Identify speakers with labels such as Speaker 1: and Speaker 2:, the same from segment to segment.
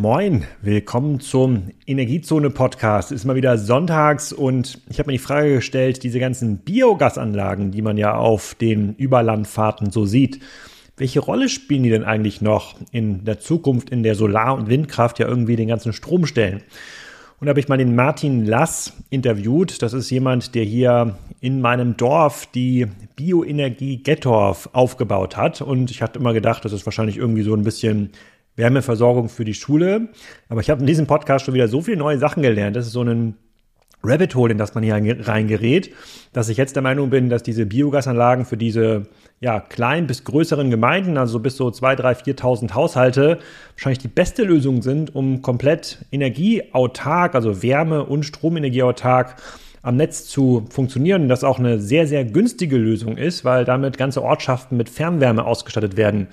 Speaker 1: Moin, willkommen zum Energiezone Podcast. Ist mal wieder sonntags und ich habe mir die Frage gestellt, diese ganzen Biogasanlagen, die man ja auf den Überlandfahrten so sieht, welche Rolle spielen die denn eigentlich noch in der Zukunft, in der Solar- und Windkraft ja irgendwie den ganzen Strom stellen? Und da habe ich mal den Martin Lass interviewt. Das ist jemand, der hier in meinem Dorf die Bioenergie Gettorf aufgebaut hat. Und ich hatte immer gedacht, das ist wahrscheinlich irgendwie so ein bisschen Wärmeversorgung für die Schule. Aber ich habe in diesem Podcast schon wieder so viele neue Sachen gelernt. Das ist so ein Rabbit Hole, in das man hier reingerät, dass ich jetzt der Meinung bin, dass diese Biogasanlagen für diese ja, kleinen bis größeren Gemeinden, also bis so 2.000, 3.000, 4.000 Haushalte, wahrscheinlich die beste Lösung sind, um komplett energieautark, also Wärme- und Stromenergieautark am Netz zu funktionieren. Das auch eine sehr, sehr günstige Lösung ist, weil damit ganze Ortschaften mit Fernwärme ausgestattet werden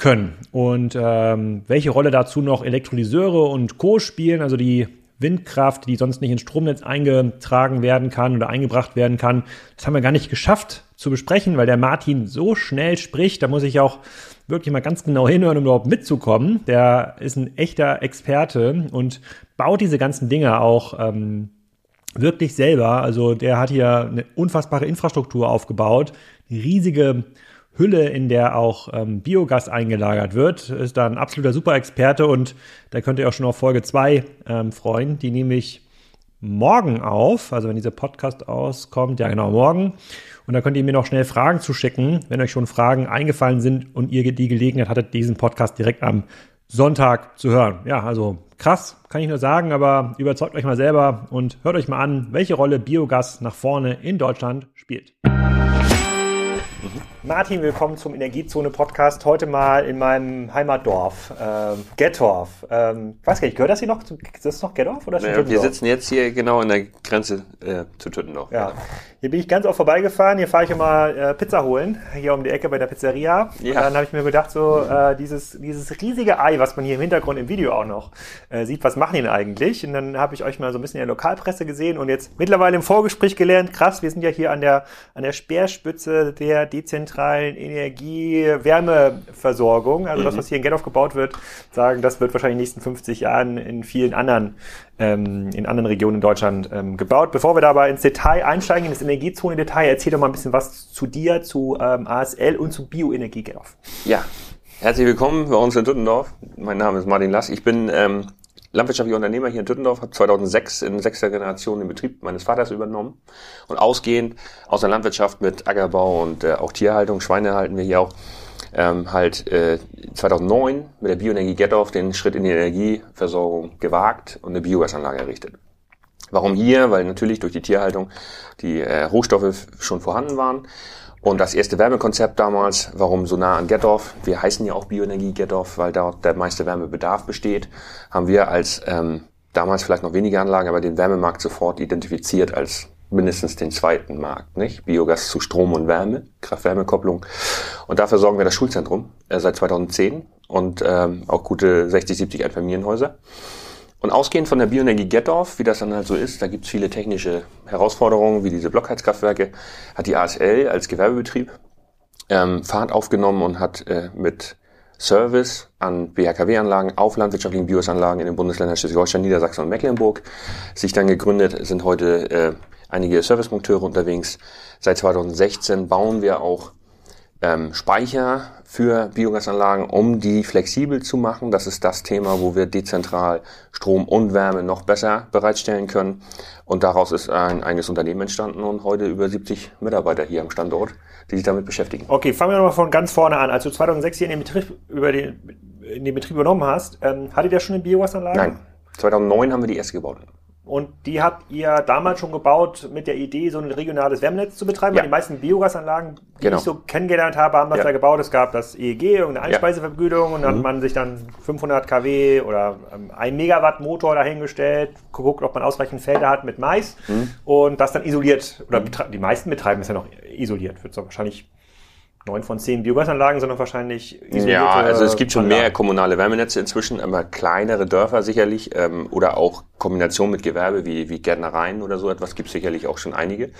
Speaker 1: können. Und ähm, welche Rolle dazu noch Elektrolyseure und Co. spielen, also die Windkraft, die sonst nicht ins Stromnetz eingetragen werden kann oder eingebracht werden kann. Das haben wir gar nicht geschafft zu besprechen, weil der Martin so schnell spricht. Da muss ich auch wirklich mal ganz genau hinhören, um überhaupt mitzukommen. Der ist ein echter Experte und baut diese ganzen Dinge auch ähm, wirklich selber. Also der hat hier eine unfassbare Infrastruktur aufgebaut, eine riesige Hülle, in der auch ähm, Biogas eingelagert wird. Ist da ein absoluter Super-Experte und da könnt ihr auch schon auf Folge 2 ähm, freuen. Die nehme ich morgen auf, also wenn dieser Podcast auskommt, ja genau, morgen. Und da könnt ihr mir noch schnell Fragen zuschicken, wenn euch schon Fragen eingefallen sind und ihr die Gelegenheit hattet, diesen Podcast direkt am Sonntag zu hören. Ja, also krass, kann ich nur sagen, aber überzeugt euch mal selber und hört euch mal an, welche Rolle Biogas nach vorne in Deutschland spielt. Martin, willkommen zum Energiezone Podcast. Heute mal in meinem Heimatdorf, ähm, Gettorf. Ähm, weiß gar nicht, gehört das hier noch? Zu, ist das noch Gettorf oder
Speaker 2: naja, Wir sitzen jetzt hier genau an der Grenze äh, zu Tüttendorf.
Speaker 1: Ja. Hier bin ich ganz oft vorbeigefahren. Hier fahre ich immer äh, Pizza holen, hier um die Ecke bei der Pizzeria. Ja. Und dann habe ich mir gedacht, so äh, dieses, dieses riesige Ei, was man hier im Hintergrund im Video auch noch äh, sieht, was machen die denn eigentlich? Und dann habe ich euch mal so ein bisschen in der Lokalpresse gesehen und jetzt mittlerweile im Vorgespräch gelernt, krass, wir sind ja hier an der, an der Speerspitze der dezentralen Energie-Wärmeversorgung. Also mhm. das, was hier in Gethoff gebaut wird, sagen, das wird wahrscheinlich in den nächsten 50 Jahren in vielen anderen ähm, in anderen Regionen in Deutschland ähm, gebaut. Bevor wir dabei ins Detail einsteigen, in das Energiezone-Detail, erzähl doch mal ein bisschen was zu dir, zu ähm, ASL und zu Bioenergie, Gerolf.
Speaker 2: Ja, herzlich willkommen bei uns in Düttendorf. Mein Name ist Martin Lass. Ich bin ähm, landwirtschaftlicher Unternehmer hier in Düttendorf, habe 2006 in sechster Generation den Betrieb meines Vaters übernommen und ausgehend aus der Landwirtschaft mit Ackerbau und äh, auch Tierhaltung, Schweine halten wir hier auch, ähm, halt äh, 2009 mit der Bioenergie Gettorf den Schritt in die Energieversorgung gewagt und eine Biogasanlage errichtet. Warum hier? Weil natürlich durch die Tierhaltung die äh, Rohstoffe schon vorhanden waren. Und das erste Wärmekonzept damals, warum so nah an Gettorf, wir heißen ja auch Bioenergie Gettorf, weil dort der meiste Wärmebedarf besteht, haben wir als ähm, damals vielleicht noch wenige Anlagen, aber den Wärmemarkt sofort identifiziert als mindestens den zweiten Markt, nicht? Biogas zu Strom und Wärme, Kraft-Wärme-Kopplung. Und dafür sorgen wir das Schulzentrum äh, seit 2010 und ähm, auch gute 60, 70 Einfamilienhäuser. Und ausgehend von der Bioenergie Gettorf, wie das dann halt so ist, da gibt's viele technische Herausforderungen, wie diese Blockheizkraftwerke, hat die ASL als Gewerbebetrieb ähm, Fahrt aufgenommen und hat äh, mit Service an BHKW-Anlagen auf landwirtschaftlichen Biogasanlagen in den Bundesländern Schleswig-Holstein, Niedersachsen und Mecklenburg sich dann gegründet, sind heute äh, einige Servicepunkteure unterwegs. Seit 2016 bauen wir auch ähm, Speicher für Biogasanlagen, um die flexibel zu machen. Das ist das Thema, wo wir dezentral Strom und Wärme noch besser bereitstellen können. Und daraus ist ein eigenes Unternehmen entstanden und heute über 70 Mitarbeiter hier am Standort, die sich damit beschäftigen.
Speaker 1: Okay, fangen wir nochmal von ganz vorne an. Als du 2006 hier in den Betrieb, über den, in den Betrieb übernommen hast, ähm, hattet ihr schon eine Biogasanlage?
Speaker 2: Nein. 2009 haben wir die erste gebaut.
Speaker 1: Und die habt ihr damals schon gebaut mit der Idee, so ein regionales Wärmenetz zu betreiben. Ja. Weil die meisten Biogasanlagen, die genau. ich so kennengelernt habe, haben das ja. da gebaut. Es gab das EEG, irgendeine Einspeisevergütung und dann mhm. hat man sich dann 500 kW oder ähm, ein Megawatt Motor dahingestellt, geguckt, ob man ausreichend Felder hat mit Mais mhm. und das dann isoliert. Oder die meisten betreiben es ja noch isoliert. Wird so wahrscheinlich neun von zehn Biogasanlagen, sondern wahrscheinlich
Speaker 2: isolierte Ja, also es gibt schon Anlagen. mehr kommunale Wärmenetze inzwischen, aber kleinere Dörfer sicherlich ähm, oder auch Kombination mit Gewerbe wie, wie Gärtnereien oder so etwas gibt sicherlich auch schon einige.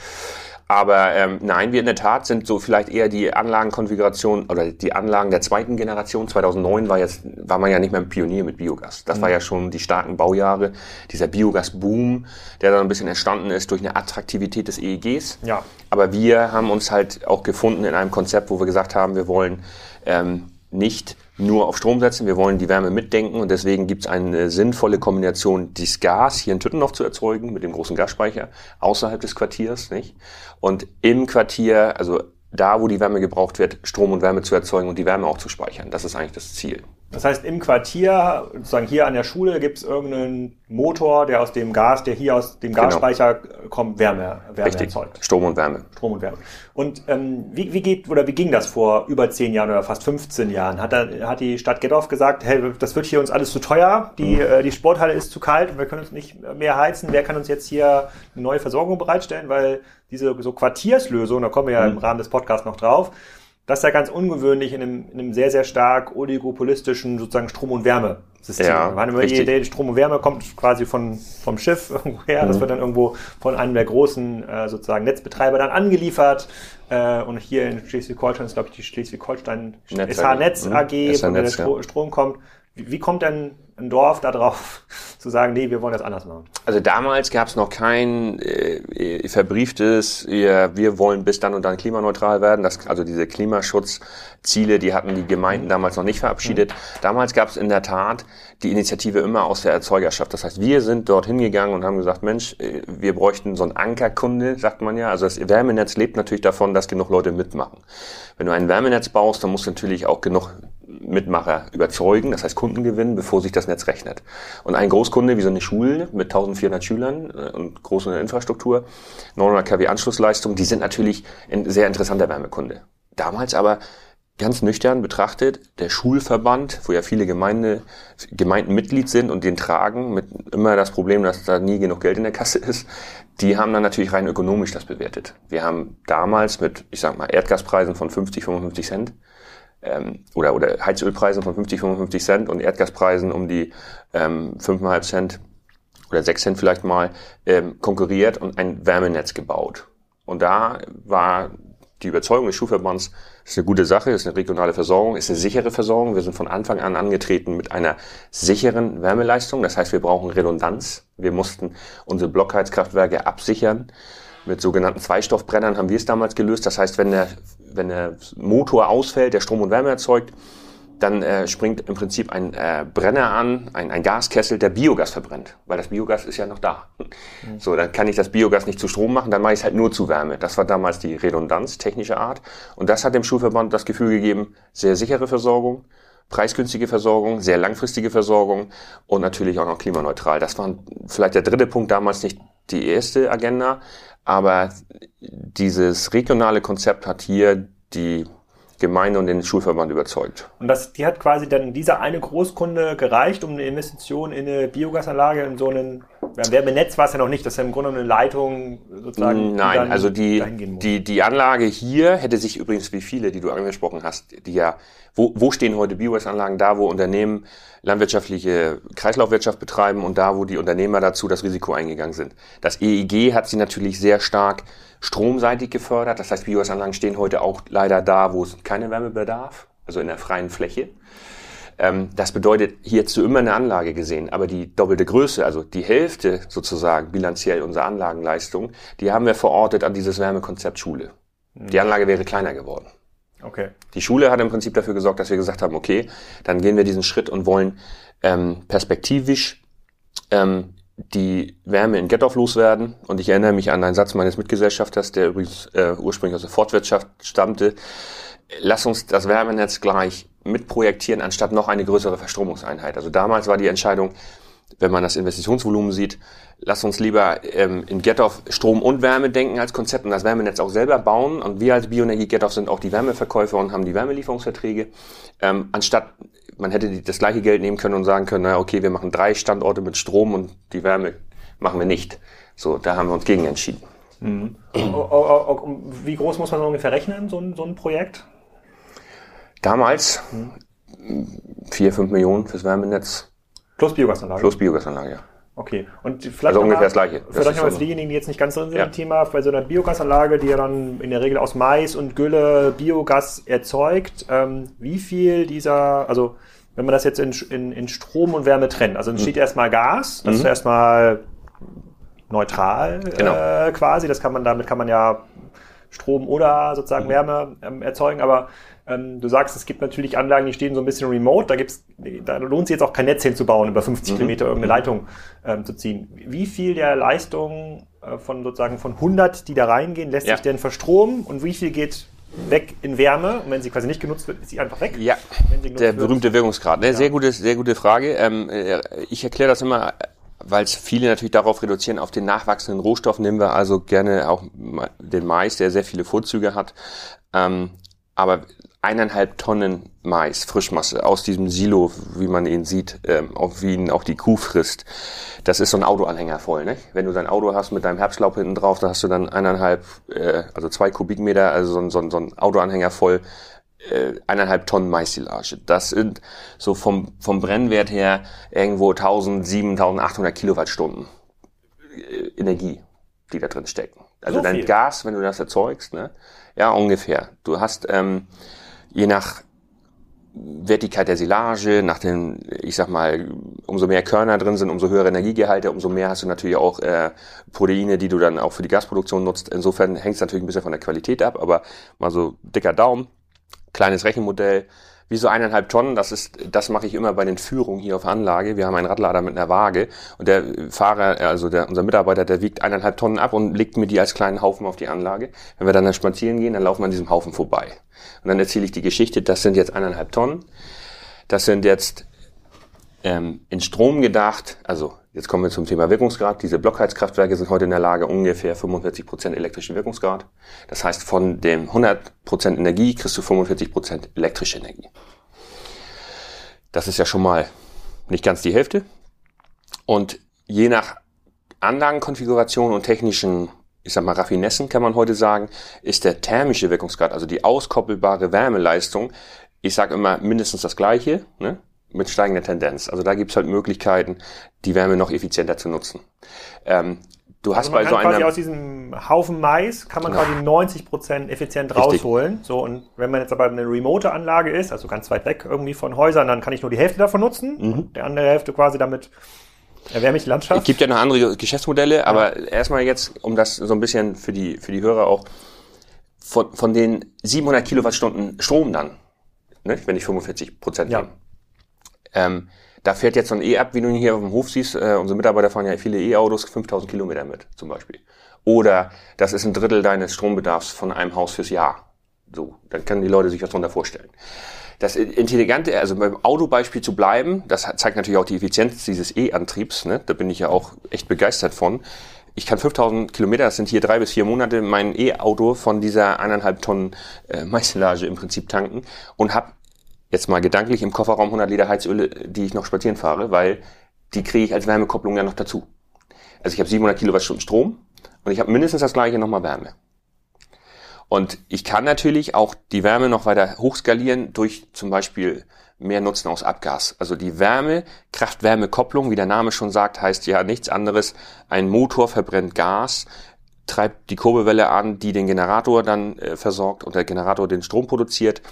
Speaker 2: Aber ähm, nein, wir in der Tat sind so vielleicht eher die Anlagenkonfiguration oder die Anlagen der zweiten Generation. 2009 war jetzt war man ja nicht mehr ein Pionier mit Biogas. Das mhm. war ja schon die starken Baujahre, dieser Biogas-Boom, der dann ein bisschen entstanden ist durch eine Attraktivität des EEGs. Ja. Aber wir haben uns halt auch gefunden in einem Konzept, wo wir gesagt haben, wir wollen ähm, nicht nur auf Strom setzen, wir wollen die Wärme mitdenken und deswegen gibt es eine sinnvolle Kombination, dieses Gas hier in Tüttenhof zu erzeugen mit dem großen Gasspeicher außerhalb des Quartiers, nicht? Und im Quartier, also da, wo die Wärme gebraucht wird, Strom und Wärme zu erzeugen und die Wärme auch zu speichern. Das ist eigentlich das Ziel.
Speaker 1: Das heißt, im Quartier, sozusagen hier an der Schule, gibt es irgendeinen Motor, der aus dem Gas, der hier aus dem genau. Gasspeicher genau. kommt, Wärme, Wärme
Speaker 2: Richtig. erzeugt. Strom und Wärme.
Speaker 1: Strom und Wärme. Und ähm, wie, wie geht oder wie ging das vor über zehn Jahren oder fast 15 Jahren? Hat, da, hat die Stadt Gettorf gesagt, hey, das wird hier uns alles zu teuer, die, mhm. äh, die Sporthalle ist zu kalt und wir können uns nicht mehr heizen. Wer kann uns jetzt hier eine neue Versorgung bereitstellen? Weil diese so Quartierslösung, da kommen wir ja mhm. im Rahmen des Podcasts noch drauf, das ist ja ganz ungewöhnlich in einem, in einem sehr, sehr stark oligopolistischen sozusagen Strom- und Wärmesystem. Ja, Meine, die Idee, Strom und Wärme kommt quasi von, vom Schiff irgendwo her. Mhm. Das wird dann irgendwo von einem der großen äh, sozusagen Netzbetreiber dann angeliefert. Äh, und hier in Schleswig-Holstein ist, glaube ich, die Schleswig-Holstein SH Netz AG, mhm. von der der Stro Strom kommt. Wie, wie kommt denn ein Dorf darauf zu sagen, nee, wir wollen das anders machen?
Speaker 2: Also damals gab es noch kein äh, verbrieftes, wir, wir wollen bis dann und dann klimaneutral werden. Das, also diese Klimaschutzziele, die hatten die Gemeinden damals noch nicht verabschiedet. Damals gab es in der Tat die Initiative immer aus der Erzeugerschaft. Das heißt, wir sind dort hingegangen und haben gesagt, Mensch, äh, wir bräuchten so einen Ankerkunde, sagt man ja. Also das Wärmenetz lebt natürlich davon, dass genug Leute mitmachen. Wenn du ein Wärmenetz baust, dann musst du natürlich auch genug Mitmacher überzeugen, das heißt Kunden gewinnen, bevor sich das Netz rechnet. Und ein Großkunde wie so eine Schule mit 1400 Schülern äh, und großer Infrastruktur, 900 kW Anschlussleistung, die sind natürlich ein sehr interessanter Wärmekunde. Damals aber ganz nüchtern betrachtet, der Schulverband, wo ja viele Gemeinde, Gemeinden Mitglied sind und den tragen, mit immer das Problem, dass da nie genug Geld in der Kasse ist, die haben dann natürlich rein ökonomisch das bewertet. Wir haben damals mit, ich sag mal, Erdgaspreisen von 50, 55 Cent ähm, oder, oder Heizölpreisen von 50, 55 Cent und Erdgaspreisen um die ähm, 5,5 Cent oder 6 Cent vielleicht mal ähm, konkurriert und ein Wärmenetz gebaut. Und da war die Überzeugung des Schulverbands, ist eine gute Sache, ist eine regionale Versorgung, ist eine sichere Versorgung. Wir sind von Anfang an angetreten mit einer sicheren Wärmeleistung. Das heißt, wir brauchen Redundanz. Wir mussten unsere Blockheizkraftwerke absichern. Mit sogenannten Zweistoffbrennern haben wir es damals gelöst. Das heißt, wenn der, wenn der Motor ausfällt, der Strom und Wärme erzeugt, dann äh, springt im Prinzip ein äh, Brenner an, ein, ein Gaskessel, der Biogas verbrennt, weil das Biogas ist ja noch da. Mhm. So, dann kann ich das Biogas nicht zu Strom machen, dann mache ich es halt nur zu Wärme. Das war damals die Redundanz, technische Art. Und das hat dem Schulverband das Gefühl gegeben, sehr sichere Versorgung, preisgünstige Versorgung, sehr langfristige Versorgung und natürlich auch noch klimaneutral. Das war vielleicht der dritte Punkt damals nicht die erste Agenda, aber dieses regionale Konzept hat hier die Gemeinde und den Schulverband überzeugt.
Speaker 1: Und das, die hat quasi dann dieser eine Großkunde gereicht, um eine Investition in eine Biogasanlage, in so einen beim Wärmenetz war es ja noch nicht, das ist ja im Grunde eine Leitung sozusagen.
Speaker 2: Nein, also die, die, die Anlage hier hätte sich übrigens wie viele, die du angesprochen hast, die ja, wo, wo stehen heute Biogasanlagen? Da, wo Unternehmen landwirtschaftliche Kreislaufwirtschaft betreiben und da, wo die Unternehmer dazu das Risiko eingegangen sind. Das EEG hat sie natürlich sehr stark stromseitig gefördert. Das heißt, Biogasanlagen stehen heute auch leider da, wo es keine Wärme bedarf, also in der freien Fläche. Ähm, das bedeutet, hier hättest du immer eine Anlage gesehen, aber die doppelte Größe, also die Hälfte sozusagen bilanziell unserer Anlagenleistung, die haben wir verortet an dieses Wärmekonzept Schule. Die mhm. Anlage wäre kleiner geworden. Okay. Die Schule hat im Prinzip dafür gesorgt, dass wir gesagt haben, okay, dann gehen wir diesen Schritt und wollen ähm, perspektivisch ähm, die Wärme in Gettorf loswerden. Und ich erinnere mich an einen Satz meines Mitgesellschafters, der übrigens äh, ursprünglich aus der Fortwirtschaft stammte. Lass uns das Wärmenetz gleich mitprojektieren, anstatt noch eine größere Verstromungseinheit. Also damals war die Entscheidung, wenn man das Investitionsvolumen sieht, lass uns lieber ähm, in Gettorf Strom und Wärme denken als Konzept und das Wärmenetz auch selber bauen. Und wir als Bioenergie Gettorf sind auch die Wärmeverkäufer und haben die Wärmelieferungsverträge. Ähm, anstatt man hätte das gleiche Geld nehmen können und sagen können, naja, okay, wir machen drei Standorte mit Strom und die Wärme machen wir nicht. So, da haben wir uns gegen entschieden. Mhm.
Speaker 1: Wie groß muss man ungefähr rechnen, so ein, so ein Projekt?
Speaker 2: Damals vier, fünf Millionen fürs Wärmenetz.
Speaker 1: Plus Biogasanlage?
Speaker 2: Plus Biogasanlage, ja.
Speaker 1: Okay. Und
Speaker 2: vielleicht also ungefähr das Gleiche.
Speaker 1: Vielleicht noch mal für diejenigen, die jetzt nicht ganz drin sind ja. im Thema, bei so einer Biogasanlage, die ja dann in der Regel aus Mais und Gülle Biogas erzeugt, ähm, wie viel dieser, also wenn man das jetzt in, in, in Strom und Wärme trennt, also entsteht mhm. erstmal Gas, das mhm. ist erstmal neutral genau. äh, quasi, das kann man, damit kann man ja Strom oder sozusagen mhm. Wärme ähm, erzeugen, aber ähm, du sagst, es gibt natürlich Anlagen, die stehen so ein bisschen remote. Da, gibt's, da lohnt sich jetzt auch kein Netz hinzubauen, über 50 mhm. Kilometer irgendeine mhm. Leitung ähm, zu ziehen. Wie viel der Leistung äh, von sozusagen von 100, die da reingehen, lässt ja. sich denn verstromen und wie viel geht weg in Wärme und wenn sie quasi nicht genutzt wird, ist sie einfach weg.
Speaker 2: Ja, der berühmte wird. Wirkungsgrad. Ne? Ja. Sehr gute, sehr gute Frage. Ähm, äh, ich erkläre das immer, weil es viele natürlich darauf reduzieren, auf den nachwachsenden Rohstoff nehmen wir also gerne auch den Mais, der sehr viele Vorzüge hat. Ähm, aber eineinhalb Tonnen Mais, Frischmasse, aus diesem Silo, wie man ihn sieht, ähm, auf wie ihn auch die Kuh frisst. Das ist so ein Autoanhänger voll, ne? Wenn du dein Auto hast mit deinem Herbstlaub hinten drauf, da hast du dann eineinhalb, äh, also zwei Kubikmeter, also so ein, so so ein Autoanhänger voll, äh, eineinhalb Tonnen Maissilage. Das sind so vom, vom Brennwert her irgendwo 1000, 1800 Kilowattstunden äh, Energie, die da drin stecken. Also so dein viel. Gas, wenn du das erzeugst, ne? Ja, ungefähr. Du hast, ähm, je nach Wertigkeit der Silage, nach den, ich sag mal, umso mehr Körner drin sind, umso höhere Energiegehalte, umso mehr hast du natürlich auch äh, Proteine, die du dann auch für die Gasproduktion nutzt. Insofern hängt es natürlich ein bisschen von der Qualität ab, aber mal so dicker Daumen, kleines Rechenmodell, wie so eineinhalb Tonnen, das ist, das mache ich immer bei den Führungen hier auf Anlage. Wir haben einen Radlader mit einer Waage und der Fahrer, also der, unser Mitarbeiter, der wiegt eineinhalb Tonnen ab und legt mir die als kleinen Haufen auf die Anlage. Wenn wir dann, dann spazieren gehen, dann laufen wir an diesem Haufen vorbei. Und dann erzähle ich die Geschichte, das sind jetzt eineinhalb Tonnen. Das sind jetzt ähm, in Strom gedacht, also jetzt kommen wir zum Thema Wirkungsgrad. Diese Blockheizkraftwerke sind heute in der Lage, ungefähr 45 Prozent elektrischen Wirkungsgrad. Das heißt, von dem 100 Prozent Energie kriegst du 45 Prozent elektrische Energie. Das ist ja schon mal nicht ganz die Hälfte. Und je nach Anlagenkonfiguration und technischen, ich sag mal, Raffinessen kann man heute sagen, ist der thermische Wirkungsgrad, also die auskoppelbare Wärmeleistung, ich sage immer mindestens das gleiche, ne? Mit steigender Tendenz. Also da gibt's halt Möglichkeiten, die Wärme noch effizienter zu nutzen. Ähm, du hast also bei so einer
Speaker 1: quasi aus diesem Haufen Mais kann man genau. quasi 90 Prozent effizient rausholen. Richtig. So und wenn man jetzt aber eine remote Anlage ist, also ganz weit weg irgendwie von Häusern, dann kann ich nur die Hälfte davon nutzen, mhm. der andere Hälfte quasi damit erwärme ich die Landschaft.
Speaker 2: Es gibt ja noch andere Geschäftsmodelle, ja. aber erstmal jetzt, um das so ein bisschen für die für die Hörer auch von, von den 700 Kilowattstunden Strom dann, ne, wenn ich 45 Prozent ja. nehme ähm, da fährt jetzt so ein E ab, wie du ihn hier auf dem Hof siehst. Äh, unsere Mitarbeiter fahren ja viele E-Autos, 5000 Kilometer mit zum Beispiel. Oder das ist ein Drittel deines Strombedarfs von einem Haus fürs Jahr. So, dann können die Leute sich was darunter vorstellen. Das Intelligente, also beim Autobeispiel zu bleiben, das zeigt natürlich auch die Effizienz dieses E-Antriebs. Ne? Da bin ich ja auch echt begeistert von. Ich kann 5000 Kilometer, das sind hier drei bis vier Monate, mein E-Auto von dieser eineinhalb Tonnen äh, Maisilage im Prinzip tanken und habe jetzt mal gedanklich im Kofferraum 100 Liter Heizöle, die ich noch spazieren fahre, weil die kriege ich als Wärmekopplung ja noch dazu. Also ich habe 700 Kilowattstunden Strom und ich habe mindestens das gleiche nochmal Wärme. Und ich kann natürlich auch die Wärme noch weiter hochskalieren durch zum Beispiel mehr Nutzen aus Abgas. Also die Wärme, Kraft-Wärme-Kopplung, wie der Name schon sagt, heißt ja nichts anderes. Ein Motor verbrennt Gas, treibt die Kurbelwelle an, die den Generator dann äh, versorgt und der Generator den Strom produziert.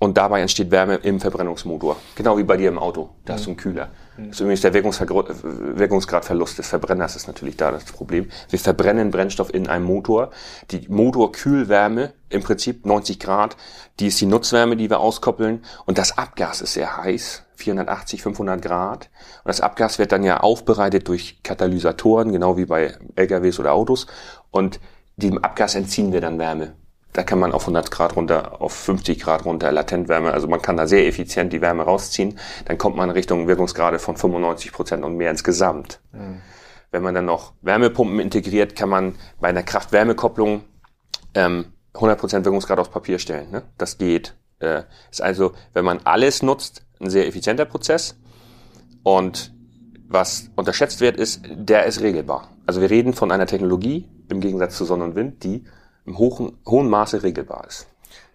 Speaker 2: Und dabei entsteht Wärme im Verbrennungsmotor. Genau wie bei dir im Auto. Da hast du einen Kühler. Das ist übrigens der Wirkungsgradverlust des Verbrenners ist natürlich da das Problem. Wir verbrennen Brennstoff in einem Motor. Die Motorkühlwärme, im Prinzip 90 Grad, die ist die Nutzwärme, die wir auskoppeln. Und das Abgas ist sehr heiß, 480, 500 Grad. Und das Abgas wird dann ja aufbereitet durch Katalysatoren, genau wie bei LKWs oder Autos. Und diesem Abgas entziehen wir dann Wärme da kann man auf 100 Grad runter, auf 50 Grad runter, Latentwärme. Also man kann da sehr effizient die Wärme rausziehen. Dann kommt man Richtung Wirkungsgrade von 95 Prozent und mehr insgesamt. Mhm. Wenn man dann noch Wärmepumpen integriert, kann man bei einer Kraft-Wärme-Kopplung ähm, 100 Prozent Wirkungsgrad aufs Papier stellen. Ne? Das geht. Äh, ist also, wenn man alles nutzt, ein sehr effizienter Prozess. Und was unterschätzt wird, ist, der ist regelbar. Also wir reden von einer Technologie, im Gegensatz zu Sonne und Wind, die im hohen, hohen Maße regelbar ist.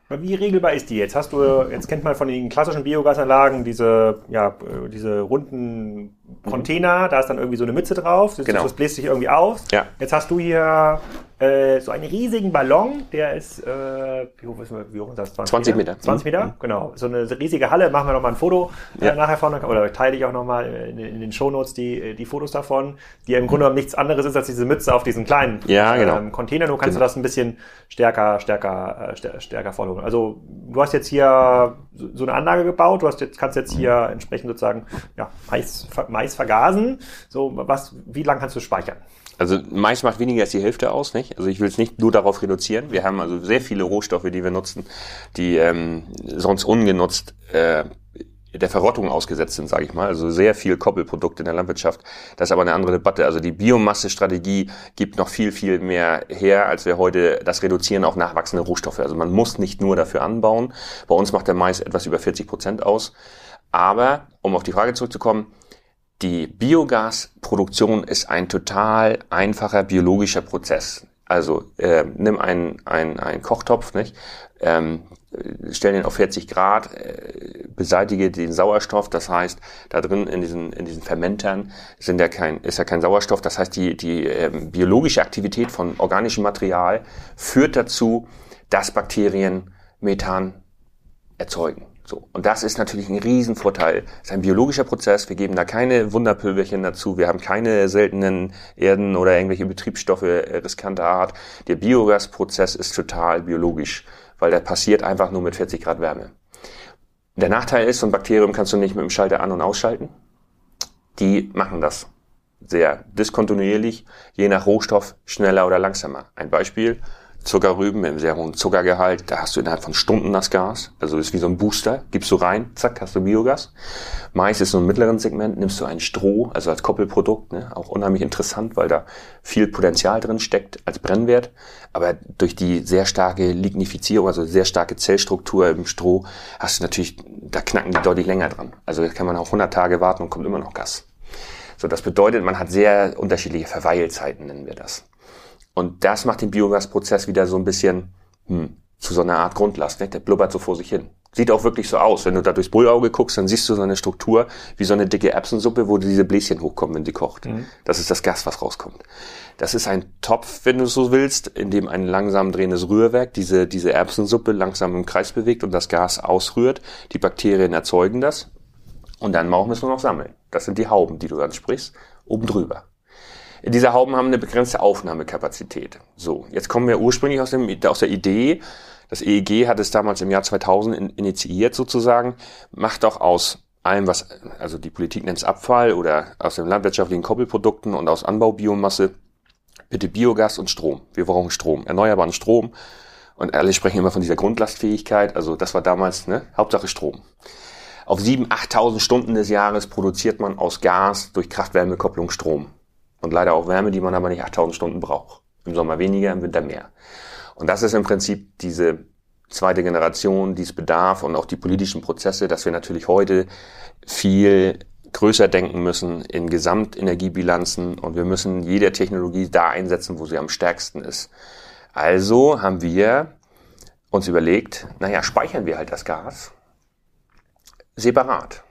Speaker 1: Wie regelbar ist die jetzt? Hast du, jetzt kennt man von den klassischen Biogasanlagen diese, ja, diese runden Container, da ist dann irgendwie so eine Mütze drauf, das,
Speaker 2: Genau.
Speaker 1: das bläst sich irgendwie aus.
Speaker 2: Ja.
Speaker 1: Jetzt hast du hier äh, so einen riesigen Ballon, der ist, äh, wie hoch ist, wie hoch ist das?
Speaker 2: 20 Meter.
Speaker 1: 20 Meter, genau. So eine riesige Halle, machen wir nochmal ein Foto
Speaker 2: Ja.
Speaker 1: äh, nachher von, oder teile ich auch nochmal in, in den Shownotes die, die Fotos davon, die im Grunde genommen nichts anderes ist als diese Mütze auf diesen kleinen
Speaker 2: Ja, genau.
Speaker 1: ähm, Container, nur kannst
Speaker 2: Genau.
Speaker 1: du das ein bisschen stärker, stärker, äh, stär- stärker vorholen. Also du hast jetzt hier so eine Anlage gebaut, du hast jetzt, kannst jetzt hier entsprechend sozusagen ja, Mais, ver- Mais vergasen. So, was, wie lange kannst du speichern?
Speaker 2: Also Mais macht weniger als die Hälfte aus, nicht? Also ich will es nicht nur darauf reduzieren. Wir haben also sehr viele Rohstoffe, die wir nutzen, die ähm, sonst ungenutzt äh, der Verrottung ausgesetzt sind, sage ich mal. Also sehr viel Koppelprodukte in der Landwirtschaft. Das ist aber eine andere Debatte. Also die Biomasse-Strategie gibt noch viel, viel mehr her, als wir heute das reduzieren auf nachwachsende Rohstoffe. Also man muss nicht nur dafür anbauen. Bei uns macht der Mais etwas über 40 Prozent aus. Aber, um auf die Frage zurückzukommen, die Biogasproduktion ist ein total einfacher biologischer Prozess. Also äh, nimm einen, einen, einen Kochtopf, nicht? Ähm, äh, stell den auf 40 Grad, äh, beseitige den Sauerstoff. Das heißt, da drin in diesen, in diesen Fermentern sind ja kein, ist ja kein Sauerstoff. Das heißt, die, die ähm, biologische Aktivität von organischem Material führt dazu, dass Bakterien Methan erzeugen. So. Und das ist natürlich ein Riesenvorteil. Das ist ein biologischer Prozess. Wir geben da keine Wunderpülverchen dazu. Wir haben keine seltenen Erden oder irgendwelche Betriebsstoffe riskanter Art. Der Biogasprozess ist total biologisch, weil der passiert einfach nur mit 40 Grad Wärme. Der Nachteil ist, so ein Bakterium kannst du nicht mit dem Schalter an- und ausschalten. Die machen das sehr diskontinuierlich, je nach Rohstoff schneller oder langsamer. Ein Beispiel, Zuckerrüben mit einem sehr hohen Zuckergehalt, da hast du innerhalb von Stunden das Gas. Also ist wie so ein Booster, gibst du rein, zack, hast du Biogas. Mais ist so im mittleren Segment, nimmst du ein Stroh, also als Koppelprodukt, ne? auch unheimlich interessant, weil da viel Potenzial drin steckt als Brennwert. Aber durch die sehr starke Lignifizierung, also sehr starke Zellstruktur im Stroh, hast du natürlich, da knacken die deutlich länger dran. Also kann man auch 100 Tage warten und kommt immer noch Gas. So, das bedeutet, man hat sehr unterschiedliche Verweilzeiten, nennen wir das. Und das macht den Biogasprozess wieder so ein bisschen hm, zu so einer Art Grundlast. Ne? Der blubbert so vor sich hin. Sieht auch wirklich so aus. Wenn du da durchs Bullauge guckst, dann siehst du so eine Struktur wie so eine dicke Erbsensuppe, wo diese Bläschen hochkommen, wenn sie kocht. Das ist das Gas, was rauskommt. Das ist ein Topf, wenn du so willst, in dem ein langsam drehendes Rührwerk diese, diese Erbsensuppe langsam im Kreis bewegt und das Gas ausrührt. Die Bakterien erzeugen das. Und dann brauchen wir es nur noch sammeln. Das sind die Hauben, die du ansprichst, oben drüber. Diese Hauben haben eine begrenzte Aufnahmekapazität. So, jetzt kommen wir ursprünglich aus, dem, aus der Idee, das EEG hat es damals im Jahr 2000 in, initiiert sozusagen, macht doch aus allem, was, also die Politik nennt es Abfall oder aus den landwirtschaftlichen Koppelprodukten und aus Anbaubiomasse, bitte Biogas und Strom. Wir brauchen Strom, erneuerbaren Strom. Und alle sprechen immer von dieser Grundlastfähigkeit. Also das war damals, ne, Hauptsache Strom. Auf 7.000, 8.000 Stunden des Jahres produziert man aus Gas durch Kraft-Wärme-Kopplung Strom. Und leider auch Wärme, die man aber nicht 8.000 Stunden braucht. Im Sommer weniger, im Winter mehr. Und das ist im Prinzip diese zweite Generation, die es bedarf und auch die politischen Prozesse, dass wir natürlich heute viel größer denken müssen in Gesamtenergiebilanzen und wir müssen jede Technologie da einsetzen, wo sie am stärksten ist. Also haben wir uns überlegt, naja, speichern wir halt das Gas separat.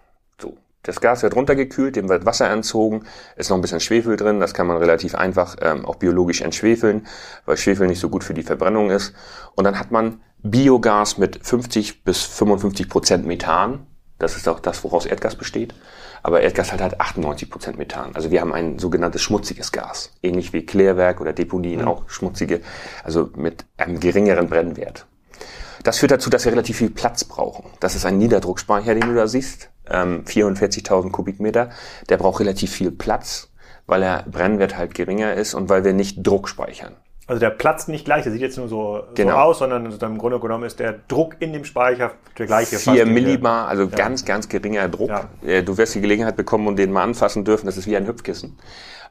Speaker 2: Das Gas wird runtergekühlt, dem wird Wasser entzogen, ist noch ein bisschen Schwefel drin, das kann man relativ einfach ähm, auch biologisch entschwefeln, weil Schwefel nicht so gut für die Verbrennung ist. Und dann hat man Biogas mit 50 bis 55 Prozent Methan. Das ist auch das, woraus Erdgas besteht. Aber Erdgas hat halt 98 Prozent Methan. Also wir haben ein sogenanntes schmutziges Gas. Ähnlich wie Klärwerk oder Deponien, auch schmutzige, also mit einem geringeren Brennwert. Das führt dazu, dass wir relativ viel Platz brauchen. Das ist ein Niederdruckspeicher, den du da siehst. Ähm, 44.000 Kubikmeter. Der braucht relativ viel Platz, weil der Brennwert halt geringer ist und weil wir nicht Druck speichern.
Speaker 1: Also der platzt nicht gleich, der sieht jetzt nur so,
Speaker 2: Genau.
Speaker 1: so aus, sondern also im Grunde genommen ist der Druck in dem Speicher der gleiche.
Speaker 2: 4
Speaker 1: fast.
Speaker 2: Millibar, also ganz, ganz geringer Druck.
Speaker 1: Ja.
Speaker 2: Äh, Du wirst die Gelegenheit bekommen und den mal anfassen dürfen. Das ist wie ein Hüpfkissen.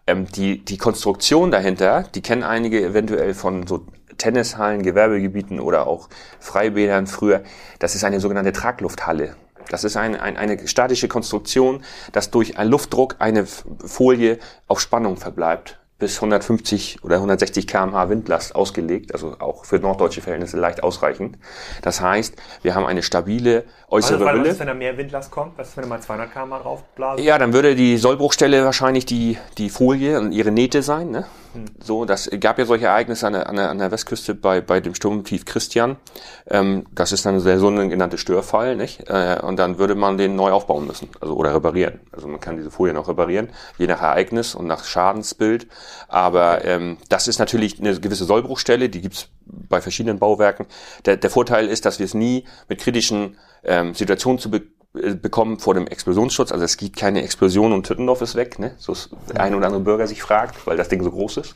Speaker 2: Ähm, die, die Konstruktion dahinter, die kennen einige eventuell von so Tennishallen, Gewerbegebieten oder auch Freibädern früher. Das ist eine sogenannte Traglufthalle. Das ist ein, ein, eine statische Konstruktion, dass durch einen Luftdruck eine Folie auf Spannung verbleibt bis 150 oder 160 kmh Windlast ausgelegt, also auch für norddeutsche Verhältnisse leicht ausreichend. Das heißt, wir haben eine stabile äußere
Speaker 1: also,
Speaker 2: Hülle.
Speaker 1: Was ist, wenn da mehr Windlast kommt? Was ist, wenn du mal 200 kmh draufblasen?
Speaker 2: Ja, dann würde die Sollbruchstelle wahrscheinlich die, die Folie und ihre Nähte sein. Ne? So, das gab ja solche Ereignisse an der, an der, an der Westküste bei, bei dem Sturmtief Christian. Ähm, das ist dann der sogenannte Störfall, nicht? Äh, und dann würde man den neu aufbauen müssen, also oder reparieren. Also man kann diese Folie noch reparieren, je nach Ereignis und nach Schadensbild. Aber ähm, das ist natürlich eine gewisse Sollbruchstelle, die gibt's bei verschiedenen Bauwerken. Der, der Vorteil ist, dass wir es nie mit kritischen ähm, Situationen zu be bekommen vor dem Explosionsschutz. Also es gibt keine Explosion und Tüttendorf ist weg, ne? so der ein oder andere Bürger sich fragt, weil das Ding so groß ist.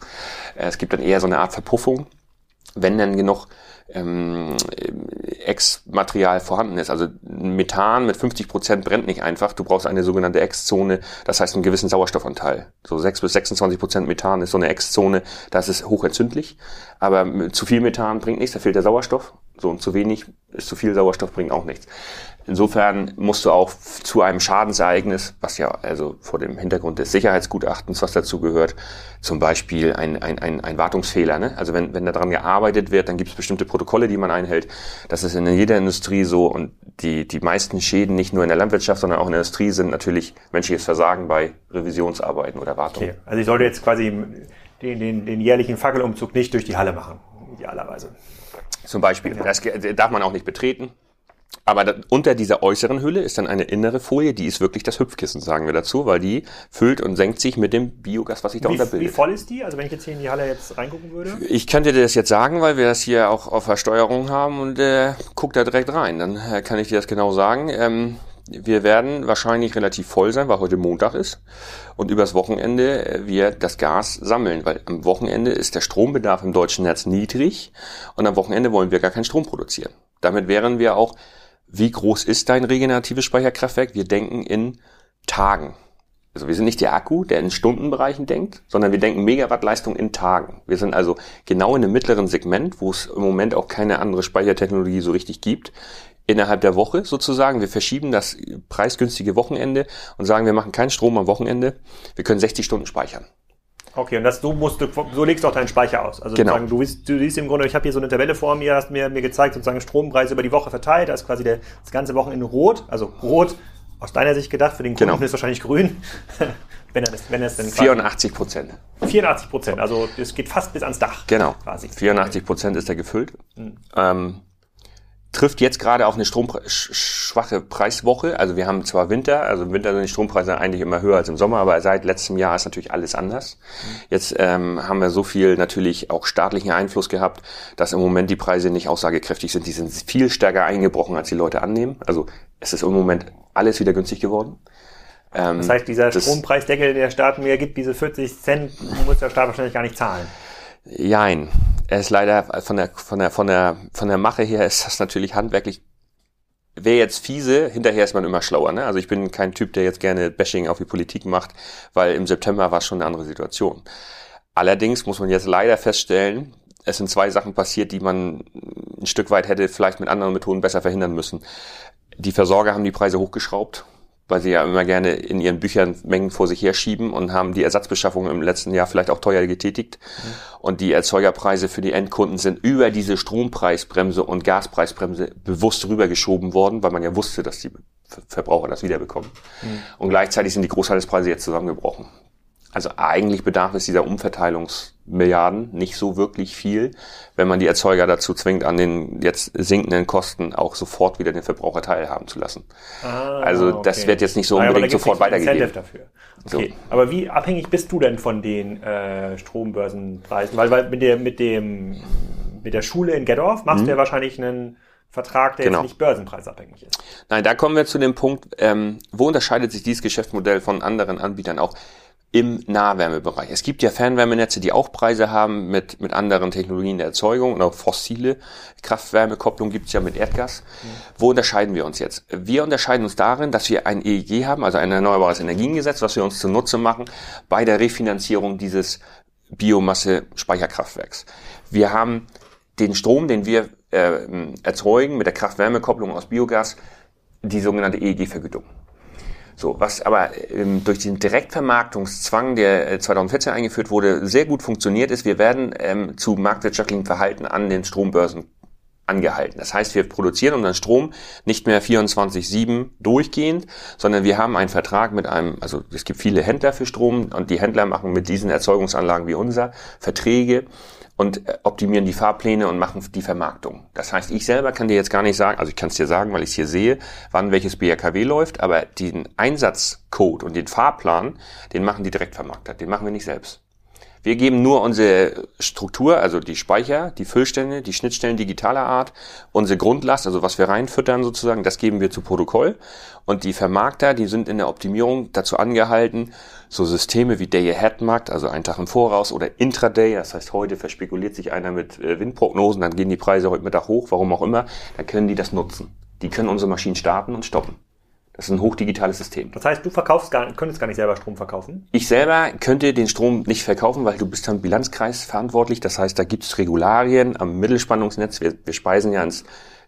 Speaker 2: Äh, es gibt dann eher so eine Art Verpuffung, wenn dann genug ähm, Ex-Material vorhanden ist. Also Methan mit 50 Prozent brennt nicht einfach. Du brauchst eine sogenannte Ex-Zone, das heißt einen gewissen Sauerstoffanteil. So 6 bis 26 Prozent Methan ist so eine Ex-Zone, das ist hochentzündlich. Aber zu viel Methan bringt nichts, da fehlt der Sauerstoff. So und zu wenig ist zu viel Sauerstoff bringt auch nichts. Insofern musst du auch zu einem Schadensereignis, was ja also vor dem Hintergrund des Sicherheitsgutachtens, was dazu gehört, zum Beispiel ein, ein, ein, ein Wartungsfehler. Ne? Also wenn, wenn daran gearbeitet wird, dann gibt es bestimmte Protokolle, die man einhält. Das ist in jeder Industrie so und die, die meisten Schäden nicht nur in der Landwirtschaft, sondern auch in der Industrie sind natürlich menschliches Versagen bei Revisionsarbeiten oder Wartungen.
Speaker 1: Okay. Also ich sollte jetzt quasi den, den, den jährlichen Fackelumzug nicht durch die Halle machen, idealerweise.
Speaker 2: Zum Beispiel. Das darf man auch nicht betreten. Aber da, unter dieser äußeren Hülle ist dann eine innere Folie, die ist wirklich das Hüpfkissen, sagen wir dazu, weil die füllt und senkt sich mit dem Biogas, was sich da
Speaker 1: wie,
Speaker 2: unterbildet.
Speaker 1: Wie voll ist die? Also wenn ich jetzt hier in die Halle jetzt reingucken würde?
Speaker 2: Ich könnte dir das jetzt sagen, weil wir das hier auch auf der Steuerung haben und äh, guck da direkt rein. Dann äh, kann ich dir das genau sagen. Ähm, wir werden wahrscheinlich relativ voll sein, weil heute Montag ist und übers Wochenende äh, wir das Gas sammeln, weil am Wochenende ist der Strombedarf im deutschen Netz niedrig und am Wochenende wollen wir gar keinen Strom produzieren. Damit wären wir auch wie groß ist dein regeneratives Speicherkraftwerk? Wir denken in Tagen. Also wir sind nicht der Akku, der in Stundenbereichen denkt, sondern wir denken Megawattleistung in Tagen. Wir sind also genau in einem mittleren Segment, wo es im Moment auch keine andere Speichertechnologie so richtig gibt. Innerhalb der Woche sozusagen. Wir verschieben das preisgünstige Wochenende und sagen, wir machen keinen Strom am Wochenende. Wir können 60 Stunden speichern.
Speaker 1: Okay, und das, du musst, so legst du auch deinen Speicher aus. Also genau. du, siehst, du siehst im Grunde, ich habe hier so eine Tabelle vor mir, hast mir, mir gezeigt, sozusagen Strompreise über die Woche verteilt. Da ist quasi der, das ganze Wochenende rot, also rot aus deiner Sicht gedacht, für den Kunden genau. ist wahrscheinlich grün. wenn er das, wenn er es denn
Speaker 2: 84 Prozent.
Speaker 1: 84 Prozent, also es geht fast bis ans Dach.
Speaker 2: Genau. Quasi. 84 Prozent ist er gefüllt. Mhm. Ähm, trifft jetzt gerade auf eine stromschwache Preiswoche. Also wir haben zwar Winter, also im Winter sind die Strompreise eigentlich immer höher als im Sommer, aber seit letztem Jahr ist natürlich alles anders. Jetzt ähm, haben wir so viel natürlich auch staatlichen Einfluss gehabt, dass im Moment die Preise nicht aussagekräftig sind. Die sind viel stärker eingebrochen, als die Leute annehmen. Also es ist im Moment alles wieder günstig geworden.
Speaker 1: Ähm, das heißt, dieser Strompreisdeckel, der der Staat mir gibt, diese 40 Cent, muss der Staat wahrscheinlich gar nicht zahlen.
Speaker 2: Jein. Er ist leider von der, von der, von der, von der Mache her ist das natürlich handwerklich Wäre jetzt fiese, hinterher ist man immer schlauer. Ne? Also ich bin kein Typ, der jetzt gerne Bashing auf die Politik macht, weil im September war es schon eine andere Situation. Allerdings muss man jetzt leider feststellen, es sind zwei Sachen passiert, die man ein Stück weit hätte vielleicht mit anderen Methoden besser verhindern müssen. Die Versorger haben die Preise hochgeschraubt weil sie ja immer gerne in ihren Büchern Mengen vor sich herschieben und haben die Ersatzbeschaffung im letzten Jahr vielleicht auch teuer getätigt. Mhm. Und die Erzeugerpreise für die Endkunden sind über diese Strompreisbremse und Gaspreisbremse bewusst rübergeschoben worden, weil man ja wusste, dass die Verbraucher das wiederbekommen. Mhm. Und gleichzeitig sind die Großhandelspreise jetzt zusammengebrochen. Also eigentlich bedarf es dieser Umverteilungsmilliarden nicht so wirklich viel, wenn man die Erzeuger dazu zwingt, an den jetzt sinkenden Kosten auch sofort wieder den Verbraucher teilhaben zu lassen. Ah, also okay. das wird jetzt nicht so unbedingt ah, sofort weitergegeben.
Speaker 1: Dafür. Okay. So. Aber wie abhängig bist du denn von den äh, Strombörsenpreisen? Weil, weil mit, der, mit, dem, mit der Schule in Gedorf machst mhm. du ja wahrscheinlich einen Vertrag, der genau. jetzt nicht börsenpreisabhängig ist.
Speaker 2: Nein, da kommen wir zu dem Punkt, ähm, wo unterscheidet sich dieses Geschäftsmodell von anderen Anbietern auch? Im Nahwärmebereich. Es gibt ja Fernwärmenetze, die auch Preise haben mit, mit anderen Technologien der Erzeugung und auch fossile Kraft-Wärme-Kopplung gibt's ja mit Erdgas. Mhm. Wo unterscheiden wir uns jetzt? Wir unterscheiden uns darin, dass wir ein EEG haben, also ein erneuerbares Energiengesetz, was wir uns zunutze machen bei der Refinanzierung dieses Biomasse-Speicherkraftwerks. Wir haben den Strom, den wir äh, erzeugen mit der Kraft-Wärme-Kopplung aus Biogas, die sogenannte EEG-Vergütung. So, was aber ähm, durch den Direktvermarktungszwang, der äh, 2014 eingeführt wurde, sehr gut funktioniert ist, wir werden ähm, zu marktwirtschaftlichem Verhalten an den Strombörsen angehalten. Das heißt, wir produzieren unseren Strom nicht mehr 24-7 durchgehend, sondern wir haben einen Vertrag mit einem, also es gibt viele Händler für Strom und die Händler machen mit diesen Erzeugungsanlagen wie unser Verträge und äh, optimieren die Fahrpläne und machen die Vermarktung. Das heißt, ich selber kann dir jetzt gar nicht sagen, also ich kann es dir sagen, weil ich es hier sehe, wann welches BRKW läuft, aber den Einsatzcode und den Fahrplan, den machen die Direktvermarkter, den machen wir nicht selbst. Wir geben nur unsere Struktur, also die Speicher, die Füllstände, die Schnittstellen digitaler Art, unsere Grundlast, also was wir reinfüttern sozusagen, das geben wir zu Protokoll. Und die Vermarkter, die sind in der Optimierung dazu angehalten, so Systeme wie Day Ahead Markt, also einen Tag im Voraus oder Intraday, das heißt heute verspekuliert sich einer mit äh, Windprognosen, dann gehen die Preise heute Mittag hoch, warum auch immer, dann können die das nutzen. Die können unsere Maschinen starten und stoppen. Das ist ein hochdigitales System.
Speaker 1: Das heißt, du verkaufst gar, könntest gar nicht selber Strom verkaufen?
Speaker 2: Ich selber könnte den Strom nicht verkaufen, weil du bist am Bilanzkreis verantwortlich. Das heißt, da gibt es Regularien am Mittelspannungsnetz. Wir, wir speisen ja ins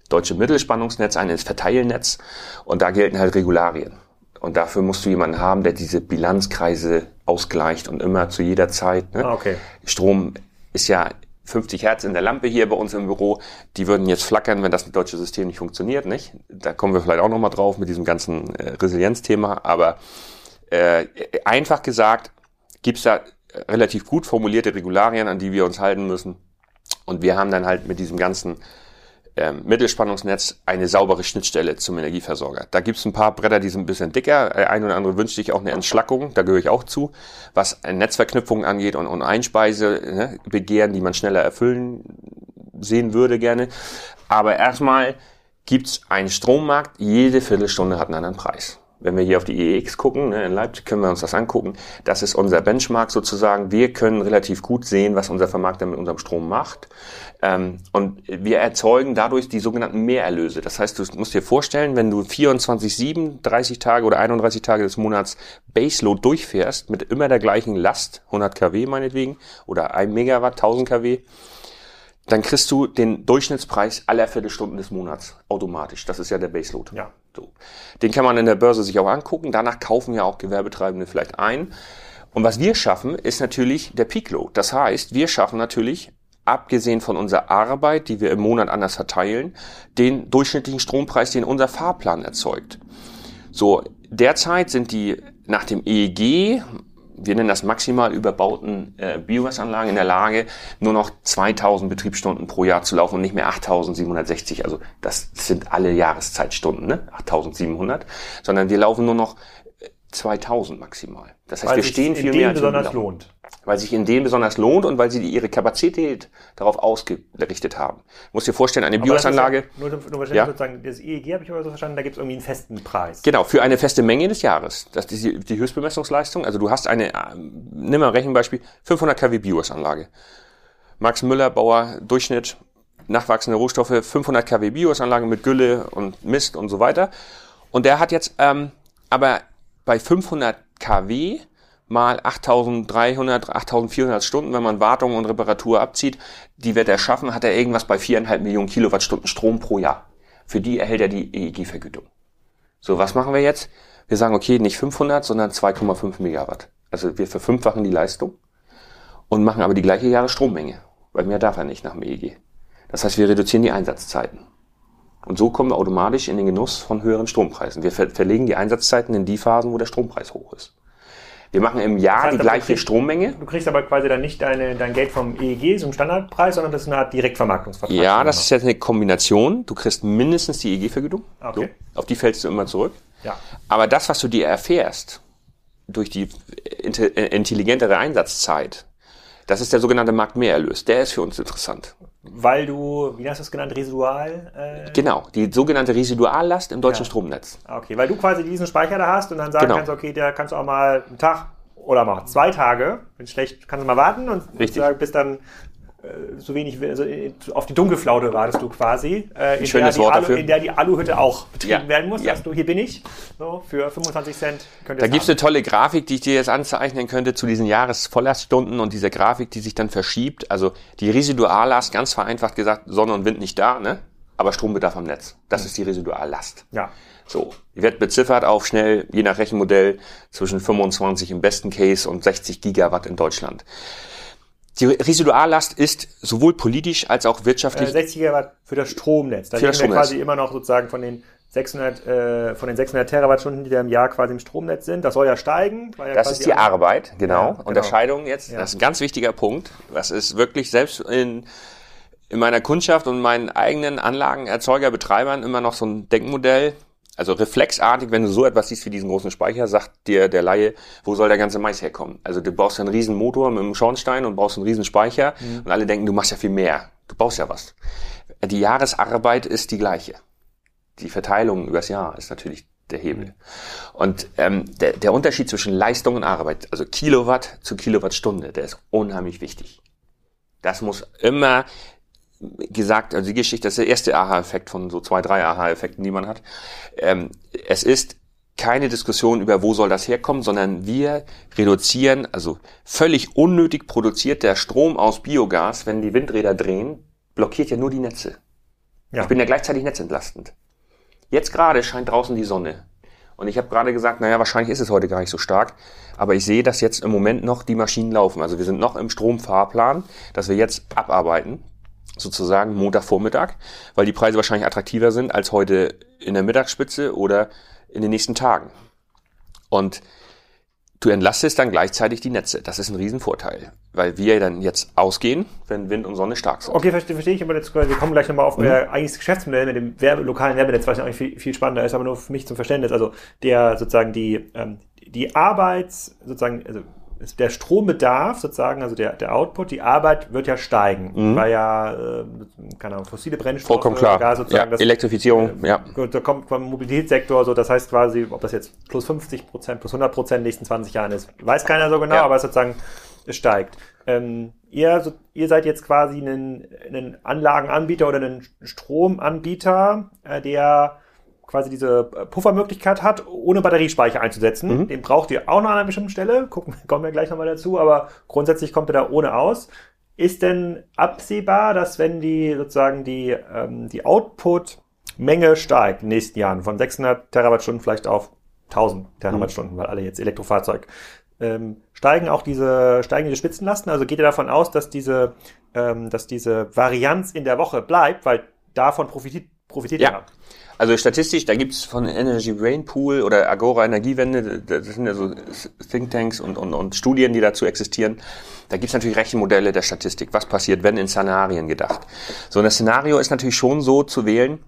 Speaker 2: deutsche Mittelspannungsnetz ein, ins Verteilnetz. Und da gelten halt Regularien. Und dafür musst du jemanden haben, der diese Bilanzkreise ausgleicht und immer zu jeder Zeit. Ne?
Speaker 1: Ah, okay.
Speaker 2: Strom ist ja 50 Hertz in der Lampe hier bei uns im Büro, die würden jetzt flackern, wenn das deutsche System nicht funktioniert, nicht? Da kommen wir vielleicht auch nochmal drauf mit diesem ganzen äh, Resilienzthema, aber äh, einfach gesagt, gibt's da relativ gut formulierte Regularien, an die wir uns halten müssen. Und wir haben dann halt mit diesem ganzen ähm, Mittelspannungsnetz eine saubere Schnittstelle zum Energieversorger. Da gibt's ein paar Bretter, die sind ein bisschen dicker. Der ein oder andere wünscht sich auch eine Entschlackung, da gehöre ich auch zu, was Netzverknüpfung angeht und, und Einspeise, ne, Begehren, die man schneller erfüllen sehen würde gerne. Aber erstmal gibt's einen Strommarkt, jede Viertelstunde hat einen anderen Preis. Wenn wir hier auf die EEX gucken, ne, in Leipzig können wir uns das angucken. Das ist unser Benchmark sozusagen. Wir können relativ gut sehen, was unser Vermarkter mit unserem Strom macht. Ähm, und wir erzeugen dadurch die sogenannten Mehrerlöse. Das heißt, du musst dir vorstellen, wenn du 24, 7, 30 Tage oder 31 Tage des Monats Baseload durchfährst, mit immer der gleichen Last, 100 kW meinetwegen, oder 1 Megawatt, 1000 kW, dann kriegst du den Durchschnittspreis aller Viertelstunden des Monats automatisch. Das ist ja der Baseload.
Speaker 1: Ja.
Speaker 2: So. Den kann man in der Börse sich auch angucken. Danach kaufen ja auch Gewerbetreibende vielleicht ein. Und was wir schaffen, ist natürlich der Peakload. Das heißt, wir schaffen natürlich, abgesehen von unserer Arbeit, die wir im Monat anders verteilen, den durchschnittlichen Strompreis, den unser Fahrplan erzeugt. So, derzeit sind die nach dem EEG wir nennen das maximal überbauten äh, Biogasanlagen in der Lage, nur noch 2000 Betriebsstunden pro Jahr zu laufen und nicht mehr 8760. Also das sind alle Jahreszeitstunden, ne? 8700. Sondern wir laufen nur noch 2000 maximal. Das heißt,
Speaker 1: Weil
Speaker 2: wir stehen viel mehr als wir
Speaker 1: besonders lohnt.
Speaker 2: Weil sich in denen besonders lohnt und weil sie ihre Kapazität darauf ausgerichtet haben. Du musst dir vorstellen, eine Biogasanlage,
Speaker 1: Ja, nur, nur
Speaker 2: Ja.
Speaker 1: sozusagen, das EEG habe ich aber so verstanden, da gibt es irgendwie einen festen Preis.
Speaker 2: Genau, für eine feste Menge des Jahres. Das ist die, die Höchstbemessungsleistung. Also du hast eine, ähm, nimm mal ein Rechenbeispiel, 500 kW Biogasanlage. Max Müller, Bauer, Durchschnitt, nachwachsende Rohstoffe, 500 kW Biogasanlage mit Gülle und Mist und so weiter. Und der hat jetzt ähm, aber bei 500 kW mal 8300, 8400 Stunden, wenn man Wartung und Reparatur abzieht, die wird er schaffen, hat er irgendwas bei 4,5 Millionen Kilowattstunden Strom pro Jahr. Für die erhält er die EEG-Vergütung. So, was machen wir jetzt? Wir sagen, okay, nicht 500, sondern 2,5 Megawatt. Also wir verfünffachen die Leistung und machen aber die gleiche Jahresstrommenge, weil mehr darf er nicht nach dem EEG. Das heißt, wir reduzieren die Einsatzzeiten. Und so kommen wir automatisch in den Genuss von höheren Strompreisen. Wir ver verlegen die Einsatzzeiten in die Phasen, wo der Strompreis hoch ist. Wir machen im Jahr
Speaker 1: Das heißt
Speaker 2: die
Speaker 1: du
Speaker 2: gleiche
Speaker 1: kriegst-
Speaker 2: Strommenge.
Speaker 1: Du kriegst aber quasi dann nicht deine, dein Geld vom EEG, so einem Standardpreis, sondern das ist eine Art Direktvermarktungsvertrag.
Speaker 2: Ja, das ist jetzt eine Kombination. Du kriegst mindestens die EEG-Vergütung.
Speaker 1: Okay.
Speaker 2: So, auf die fällst du immer zurück.
Speaker 1: Ja.
Speaker 2: Aber das, was du dir erfährst, durch die inte- äh, intelligentere Einsatzzeit, das ist der sogenannte Marktmehrerlös. Der ist für uns interessant.
Speaker 1: Weil du, wie hast du es genannt, Residual? Äh,
Speaker 2: Genau, die sogenannte Residuallast im deutschen
Speaker 1: Ja.
Speaker 2: Stromnetz.
Speaker 1: ah, okay, weil du quasi diesen Speicher da hast und dann sagen
Speaker 2: Genau.
Speaker 1: kannst, okay, der kannst du auch mal einen Tag oder mal zwei Tage, wenn schlecht, kannst du mal warten und
Speaker 2: Richtig.
Speaker 1: bis dann so wenig, also äh, auf die Dunkelflaute wartest du quasi, äh, in, der
Speaker 2: schönes
Speaker 1: die
Speaker 2: Wort
Speaker 1: Alu, in der die Aluhütte auch betrieben
Speaker 2: Ja,
Speaker 1: werden muss.
Speaker 2: ja.
Speaker 1: Dass du, hier bin ich, so, für 25 Cent könnt
Speaker 2: Da
Speaker 1: es
Speaker 2: gibt's
Speaker 1: haben.
Speaker 2: eine tolle Grafik, die ich dir jetzt anzeichnen könnte zu diesen Jahresvolllaststunden und dieser Grafik, die sich dann verschiebt. Also die Residuallast, ganz vereinfacht gesagt, Sonne und Wind nicht da, ne? aber Strombedarf am Netz. Das ist die Residuallast.
Speaker 1: Ja.
Speaker 2: So, die wird beziffert auf schnell, je nach Rechenmodell, zwischen 25 im besten Case und 60 Gigawatt in Deutschland. Die Residuallast ist sowohl politisch als auch wirtschaftlich.
Speaker 1: Äh, 60 Gigawatt für das Stromnetz. Da
Speaker 2: Für das
Speaker 1: wir quasi immer noch sozusagen von den 600, äh, von den 600 Terawattstunden, die da im Jahr quasi im Stromnetz sind. Das soll ja steigen. ja
Speaker 2: Das ist die Arbeit, genau.
Speaker 1: Ja, genau.
Speaker 2: Unterscheidung jetzt,
Speaker 1: Ja.
Speaker 2: das ist ein ganz wichtiger Punkt. Das ist wirklich selbst in, in meiner Kundschaft und meinen eigenen Anlagenerzeuger, Betreibern immer noch so ein Denkmodell. Also reflexartig, wenn du so etwas siehst wie diesen großen Speicher, sagt dir der Laie, wo soll der ganze Mais herkommen? Also du baust einen riesen Motor mit einem Schornstein und baust einen riesen Speicher und alle denken, du machst ja viel mehr. Du baust ja was. Die Jahresarbeit ist die gleiche. Die Verteilung übers Jahr ist natürlich der Hebel. Und ähm, der, der Unterschied zwischen Leistung und Arbeit, also Kilowatt zu Kilowattstunde, der ist unheimlich wichtig. Das muss immer gesagt, also die Geschichte, das ist der erste Aha-Effekt von so zwei, drei Aha-Effekten, die man hat. Ähm, es ist keine Diskussion über, wo soll das herkommen, sondern wir reduzieren, also völlig unnötig produziert der Strom aus Biogas, wenn die Windräder drehen, blockiert ja nur die Netze.
Speaker 1: Ja.
Speaker 2: Ich bin ja gleichzeitig netzentlastend. Jetzt gerade scheint draußen die Sonne. Und ich habe gerade gesagt, naja, wahrscheinlich ist es heute gar nicht so stark. Aber ich sehe, dass jetzt im Moment noch die Maschinen laufen. Also wir sind noch im Stromfahrplan, dass wir jetzt abarbeiten, sozusagen Montagvormittag, weil die Preise wahrscheinlich attraktiver sind als heute in der Mittagsspitze oder in den nächsten Tagen. Und du entlastest dann gleichzeitig die Netze. Das ist ein Riesenvorteil, weil wir dann jetzt ausgehen, wenn Wind und Sonne stark sind.
Speaker 1: Okay, verstehe, verstehe ich, aber jetzt, wir kommen gleich nochmal auf
Speaker 2: Mhm.
Speaker 1: euer eigentliches Geschäftsmodell mit dem Werbe, lokalen Werbetnetz, was ja eigentlich viel, viel spannender ist, aber nur für mich zum Verständnis. Also der sozusagen die, ähm, die Arbeits, sozusagen, also der Strombedarf sozusagen, also der, der Output, die Arbeit wird ja steigen, weil ja, äh, keine Ahnung, fossile Brennstoffe,
Speaker 2: Mhm. Vollkommen klar.
Speaker 1: Gas sozusagen,
Speaker 2: ja,
Speaker 1: das,
Speaker 2: Elektrifizierung, ja.
Speaker 1: Gut, da kommt vom Mobilitätssektor so, das heißt quasi, ob das jetzt plus 50 Prozent, plus 100 Prozent in den nächsten 20 Jahren ist, weiß keiner so genau,
Speaker 2: Ja.
Speaker 1: aber es sozusagen, es steigt. Ähm, ihr, so, ihr seid jetzt quasi ein, ein Anlagenanbieter oder ein Stromanbieter, äh, der quasi diese äh, Puffermöglichkeit hat, ohne Batteriespeicher einzusetzen.
Speaker 2: Mhm.
Speaker 1: Den braucht ihr auch noch an einer bestimmten Stelle. Gucken, kommen wir gleich nochmal dazu, aber grundsätzlich kommt er da ohne aus. Ist denn absehbar, dass wenn die sozusagen die, ähm, die Output-Menge steigt in den nächsten Jahren von 600 Terawattstunden vielleicht auf 1000 Terawattstunden, weil alle jetzt Elektrofahrzeug ähm, steigen auch diese steigen diese Spitzenlasten? Also geht ihr davon aus, dass diese ähm, dass diese Varianz in der Woche bleibt, weil davon profitiert profitiert ihr
Speaker 2: Ja. Also statistisch, da gibt's von Energy Brain Pool oder Agora Energiewende, das sind ja so Thinktanks und, und, und Studien, die dazu existieren. Da gibt's natürlich Rechenmodelle der Statistik. Was passiert, wenn in Szenarien gedacht? So ein Szenario ist natürlich schon so zu wählen,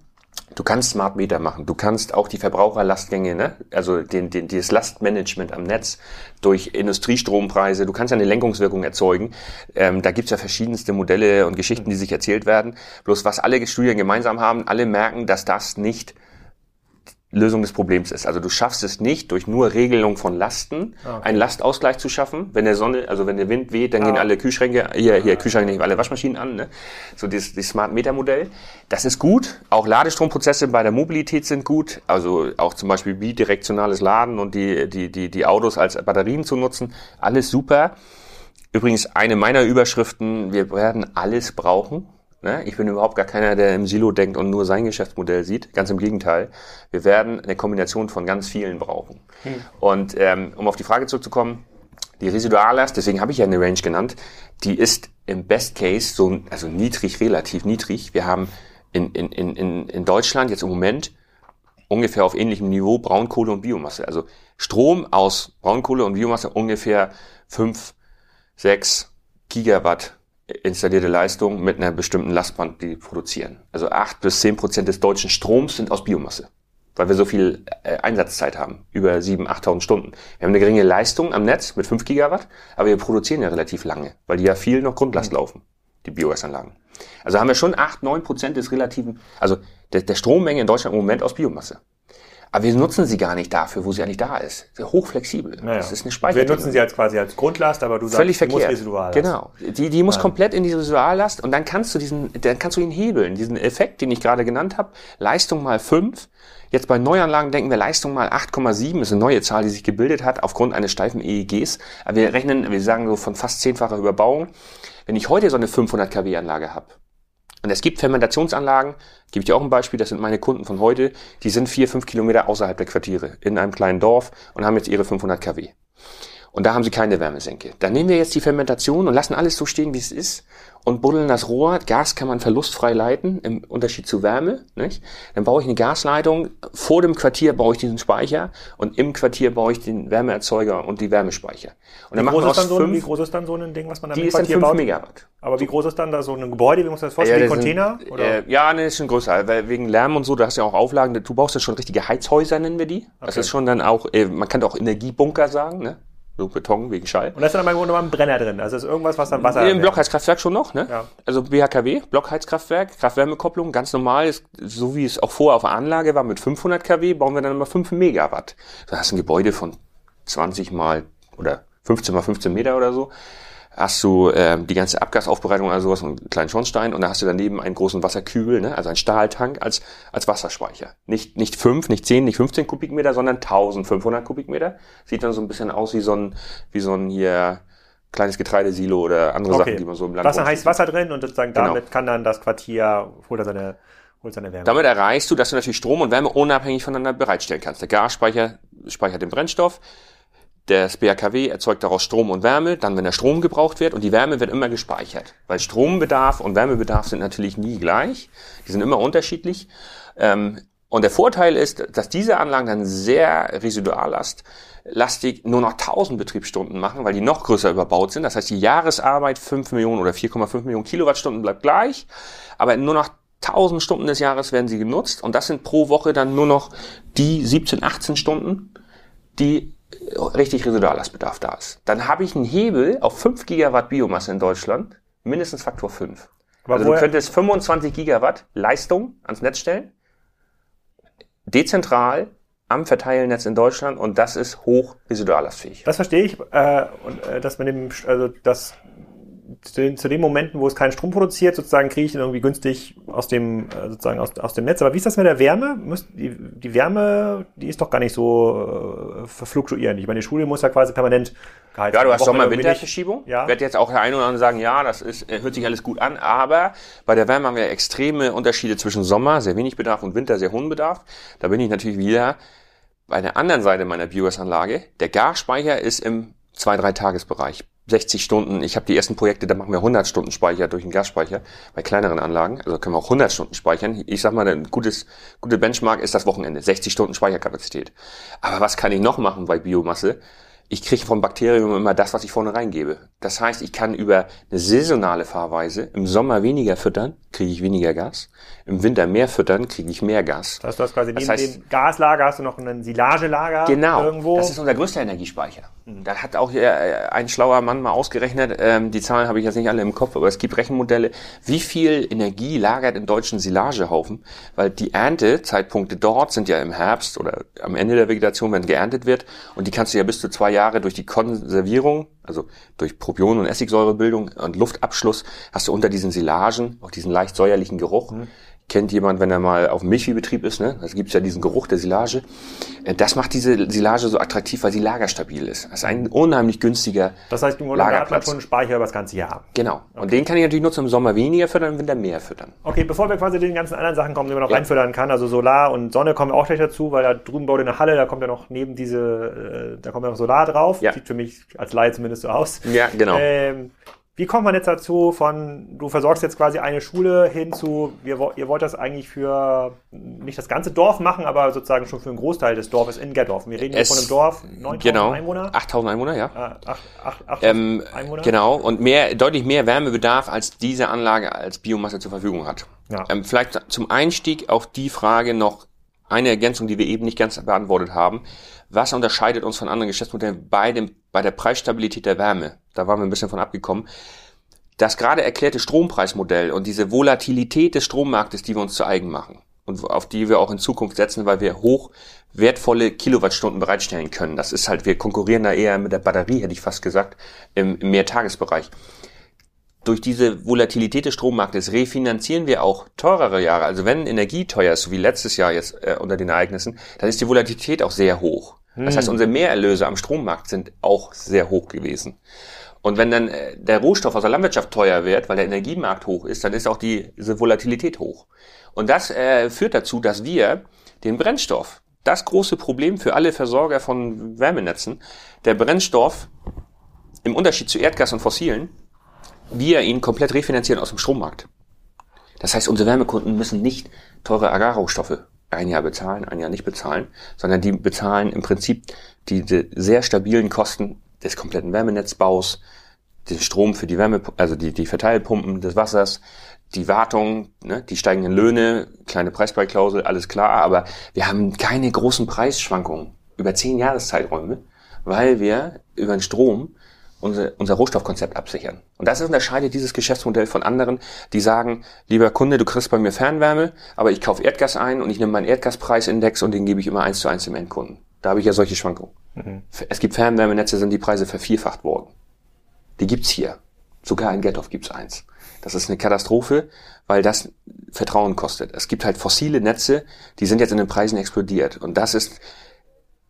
Speaker 2: Du kannst Smart Meter machen. Du kannst auch die Verbraucherlastgänge, ne? also den, den, dieses Lastmanagement am Netz durch Industriestrompreise, du kannst ja eine Lenkungswirkung erzeugen. Ähm, da gibt's ja verschiedenste Modelle und Geschichten, die sich erzählt werden. Bloß was alle Studien gemeinsam haben, alle merken, dass das nicht Lösung des Problems ist. Also du schaffst es nicht, durch nur Regelung von Lasten
Speaker 1: Ah, okay.
Speaker 2: einen Lastausgleich zu schaffen. Wenn der Sonne, also wenn der Wind weht, dann gehen
Speaker 1: Ah.
Speaker 2: alle Kühlschränke, hier, hier Kühlschränke nicht, alle Waschmaschinen an. Ne? So das, das Smart Meter Modell. Das ist gut. Auch Ladestrommprozesse bei der Mobilität sind gut. Also auch zum Beispiel bidirektionales Laden und die, die, die, die Autos als Batterien zu nutzen. Alles super. Übrigens eine meiner Überschriften, wir werden alles brauchen. Ne? Ich bin überhaupt gar keiner, der im Silo denkt und nur sein Geschäftsmodell sieht. Ganz im Gegenteil. Wir werden eine Kombination von ganz vielen brauchen. Und ähm, um auf die Frage zurückzukommen, die Residuallast, deswegen habe ich ja eine Range genannt, die ist im Best Case so, also niedrig, relativ niedrig. Wir haben in, in, in, in in Deutschland jetzt im Moment ungefähr auf ähnlichem Niveau Braunkohle und Biomasse. Also Strom aus Braunkohle und Biomasse ungefähr 5, 6 Gigawatt installierte Leistung mit einer bestimmten Lastband, die produzieren. Also 8 bis 10 Prozent des deutschen Stroms sind aus Biomasse, weil wir so viel äh, Einsatzzeit haben, über 7.000, 8.000 Stunden. Wir haben eine geringe Leistung am Netz mit 5 Gigawatt, aber wir produzieren ja relativ lange, weil die ja viel noch Grundlast laufen, die Biogasanlagen. Also haben wir schon 8, 9 Prozent des relativen, also der, der Strommenge in Deutschland im Moment aus Biomasse. Aber wir nutzen sie gar nicht dafür, wo sie eigentlich da ist. Hochflexibel.
Speaker 1: Naja.
Speaker 2: Das ist eine
Speaker 1: Wir
Speaker 2: Speichertechnologie.
Speaker 1: nutzen sie als quasi als Grundlast, aber du sagst,
Speaker 2: Völlig
Speaker 1: musst
Speaker 2: verkehrt.
Speaker 1: Residuallast.
Speaker 2: Genau. Die, die muss komplett in die Residuallast und dann kannst du diesen, dann kannst du ihn hebeln. Diesen Effekt, den ich gerade genannt habe, Leistung mal 5. Jetzt bei Neuanlagen denken wir Leistung mal 8,7 ist eine neue Zahl, die sich gebildet hat aufgrund eines steifen EEGs. Aber wir rechnen, wir sagen so von fast zehnfacher Überbauung. Wenn ich heute so eine 500 kW Anlage habe, Und es gibt Fermentationsanlagen, gebe ich dir auch ein Beispiel, das sind meine Kunden von heute, die sind vier, fünf Kilometer außerhalb der Quartiere in einem kleinen Dorf und haben jetzt ihre 500 kW. Und da haben sie keine Wärmesenke. Dann nehmen wir jetzt die Fermentation und lassen alles so stehen, wie es ist und buddeln das Rohr. Gas kann man verlustfrei leiten, im Unterschied zu Wärme. Nicht? Dann baue ich eine Gasleitung. Vor dem Quartier baue ich diesen Speicher und im Quartier baue ich den Wärmeerzeuger und die Wärmespeicher. Und
Speaker 1: dann wie, groß ist dann so ein, wie groß ist dann so ein Ding, was man da
Speaker 2: im Quartier baut? Megawatt.
Speaker 1: Aber wie groß ist dann da so ein Gebäude? Wie muss man das vorstellen? Ja, wie Container?
Speaker 2: Sind, äh, ja, ne, ist schon größer. Weil wegen Lärm und so, da hast du ja auch Auflagen. Du baust ja schon richtige Heizhäuser, nennen wir die. Okay. Das ist schon dann auch, äh, man kann auch Energiebunker sagen, ne? So Beton wegen Schall.
Speaker 1: Und da ist dann aber nur ein Brenner drin. Also ist irgendwas, was dann Wasser.
Speaker 2: Im Blockheizkraftwerk schon noch, ne? Ja. Also BHKW, Blockheizkraftwerk, Kraft-Wärme-Kopplung, ganz normal, ist, so wie es auch vorher auf der Anlage war mit 500 kW, bauen wir dann immer 5 Megawatt. Da hast du ein Gebäude von 20 mal oder 15 mal 15 Meter oder so hast du ähm, die ganze Abgasaufbereitung oder sowas und einen kleinen Schornstein und da hast du daneben einen großen Wasserkübel, ne, also einen Stahltank als, als Wasserspeicher. Nicht, nicht fünf, nicht zehn, nicht 15 Kubikmeter, sondern 1500 Kubikmeter. Sieht dann so ein bisschen aus wie so ein, wie so ein hier kleines Getreidesilo oder andere okay. Sachen, die man so im
Speaker 1: Land Wasser heißt Wasser drin und sozusagen genau. damit kann dann das Quartier, holt er seine, holt seine Wärme.
Speaker 2: Damit erreichst du, dass du natürlich Strom und Wärme unabhängig voneinander bereitstellen kannst. Der Gasspeicher speichert den Brennstoff, das BHKW erzeugt daraus Strom und Wärme, dann wenn der Strom gebraucht wird und die Wärme wird immer gespeichert. Weil Strombedarf und Wärmebedarf sind natürlich nie gleich, die sind immer unterschiedlich. Ähm, und der Vorteil ist, dass diese Anlagen dann sehr residuallastlastig nur noch 1000 Betriebsstunden machen, weil die noch größer überbaut sind. Das heißt, die Jahresarbeit 5 Millionen oder 4,5 Millionen Kilowattstunden bleibt gleich, aber nur noch 1000 Stunden des Jahres werden sie genutzt und das sind pro Woche dann nur noch die 17, 18 Stunden, die richtig Residuallastbedarf da ist. Dann habe ich einen Hebel auf 5 Gigawatt Biomasse in Deutschland, mindestens Faktor 5. Aber also du könntest 25 Gigawatt Leistung ans Netz stellen, dezentral am Verteilnetz in Deutschland und das ist hoch residuallastfähig.
Speaker 1: Das verstehe ich. Äh, und äh, dass man dem, also das zu den, zu den Momenten, wo es keinen Strom produziert, sozusagen kriege ich den irgendwie günstig aus dem, äh, sozusagen aus, aus dem Netz. Aber wie ist das mit der Wärme? Die, die Wärme, die ist doch gar nicht so äh, fluktuierend. Ich meine, die Schule muss ja quasi permanent
Speaker 2: gehalten werden. Ja, du hast Sommer-Winterverschiebung. Ja. Wird jetzt auch der eine oder andere sagen, ja, das ist, hört sich alles gut an, aber bei der Wärme haben wir extreme Unterschiede zwischen Sommer, sehr wenig Bedarf und Winter, sehr hohen Bedarf. Da bin ich natürlich wieder bei der anderen Seite meiner Biogasanlage. Der Garspeicher ist im 2-3-Tagesbereich 60 Stunden, ich habe die ersten Projekte, da machen wir 100 Stunden Speicher durch den Gasspeicher bei kleineren Anlagen, also können wir auch 100 Stunden speichern. Ich sag mal, ein gutes gute Benchmark ist das Wochenende, 60 Stunden Speicherkapazität. Aber was kann ich noch machen bei Biomasse? ich kriege vom Bakterium immer das, was ich vorne reingebe. Das heißt, ich kann über eine saisonale Fahrweise im Sommer weniger füttern, kriege ich weniger Gas. Im Winter mehr füttern, kriege ich mehr Gas.
Speaker 1: Das heißt, du hast quasi das neben heißt, dem Gaslager hast du noch ein Silagelager
Speaker 2: genau, irgendwo. Das ist unser größter Energiespeicher. Da hat auch äh, ein schlauer Mann mal ausgerechnet, ähm, die Zahlen habe ich jetzt nicht alle im Kopf, aber es gibt Rechenmodelle, wie viel Energie lagert im deutschen Silagehaufen, weil die Erntezeitpunkte dort sind ja im Herbst oder am Ende der Vegetation, wenn geerntet wird. Und die kannst du ja bis zu zwei Jahre durch die Konservierung, also durch Propion- und Essigsäurebildung und Luftabschluss, hast du unter diesen Silagen auch diesen leicht säuerlichen Geruch. Mhm kennt jemand, wenn er mal auf dem Milchviehbetrieb ist, ne? Da gibt's ja diesen Geruch der Silage. Äh, das macht diese Silage so attraktiv, weil sie lagerstabil ist. Das ist ein unheimlich günstiger
Speaker 1: Das heißt, im Grunde hat man schon einen Speicher über das ganze Jahr.
Speaker 2: Genau. Okay. Und den kann ich natürlich nutzen, im Sommer weniger füttern, im Winter mehr füttern.
Speaker 1: Okay, bevor wir quasi den ganzen anderen Sachen kommen, die man noch ja. reinfüttern kann, also Solar und Sonne kommen auch gleich dazu, weil da drüben baut eine Halle, da kommt ja noch neben diese, äh, da kommt ja noch Solar drauf. Ja. Sieht für mich als Laie zumindest so aus.
Speaker 2: Ja, genau.
Speaker 1: Ähm, wie kommt man jetzt dazu, von du versorgst jetzt quasi eine Schule hin zu, wir, ihr wollt das eigentlich für nicht das ganze Dorf machen, aber sozusagen schon für einen Großteil des Dorfes in Gerdorf. Wir reden hier von einem Dorf,
Speaker 2: 9000 genau, Einwohner. 8000 Einwohner, ja.
Speaker 1: Ah, 8, 8, 8,
Speaker 2: ähm, Einwohner. Genau, und mehr, deutlich mehr Wärmebedarf, als diese Anlage als Biomasse zur Verfügung hat. Ja. Ähm, vielleicht zum Einstieg auf die Frage noch eine Ergänzung, die wir eben nicht ganz beantwortet haben. Was unterscheidet uns von anderen Geschäftsmodellen bei, dem, bei der Preisstabilität der Wärme? Da waren wir ein bisschen von abgekommen. Das gerade erklärte Strompreismodell und diese Volatilität des Strommarktes, die wir uns zu eigen machen und auf die wir auch in Zukunft setzen, weil wir hoch wertvolle Kilowattstunden bereitstellen können. Das ist halt, wir konkurrieren da eher mit der Batterie, hätte ich fast gesagt, im, im Mehrtagesbereich durch diese Volatilität des Strommarktes refinanzieren wir auch teurere Jahre. Also wenn Energie teuer ist, so wie letztes Jahr jetzt äh, unter den Ereignissen, dann ist die Volatilität auch sehr hoch. Das heißt, hm. unsere Mehrerlöse am Strommarkt sind auch sehr hoch gewesen. Und wenn dann äh, der Rohstoff aus der Landwirtschaft teuer wird, weil der Energiemarkt hoch ist, dann ist auch die, diese Volatilität hoch. Und das äh, führt dazu, dass wir den Brennstoff, das große Problem für alle Versorger von Wärmenetzen, der Brennstoff im Unterschied zu Erdgas und Fossilen, wir ihn komplett refinanzieren aus dem Strommarkt. Das heißt, unsere Wärmekunden müssen nicht teure Agrarrohstoffe ein Jahr bezahlen, ein Jahr nicht bezahlen, sondern die bezahlen im Prinzip diese sehr stabilen Kosten des kompletten Wärmenetzbaus, den Strom für die Wärme, also die, die Verteilpumpen des Wassers, die Wartung, ne, die steigenden Löhne, kleine Preisbeiklausel, alles klar, aber wir haben keine großen Preisschwankungen über zehn Jahreszeiträume, weil wir über den Strom unser, unser Rohstoffkonzept absichern. Und das unterscheidet dieses Geschäftsmodell von anderen, die sagen, lieber Kunde, du kriegst bei mir Fernwärme, aber ich kaufe Erdgas ein und ich nehme meinen Erdgaspreisindex und den gebe ich immer eins zu eins dem Endkunden. Da habe ich ja solche Schwankungen. Mhm. Es gibt Fernwärmenetze, sind die Preise vervierfacht worden. Die gibt's hier. Sogar in Gethoff gibt's eins. Das ist eine Katastrophe, weil das Vertrauen kostet. Es gibt halt fossile Netze, die sind jetzt in den Preisen explodiert. Und das ist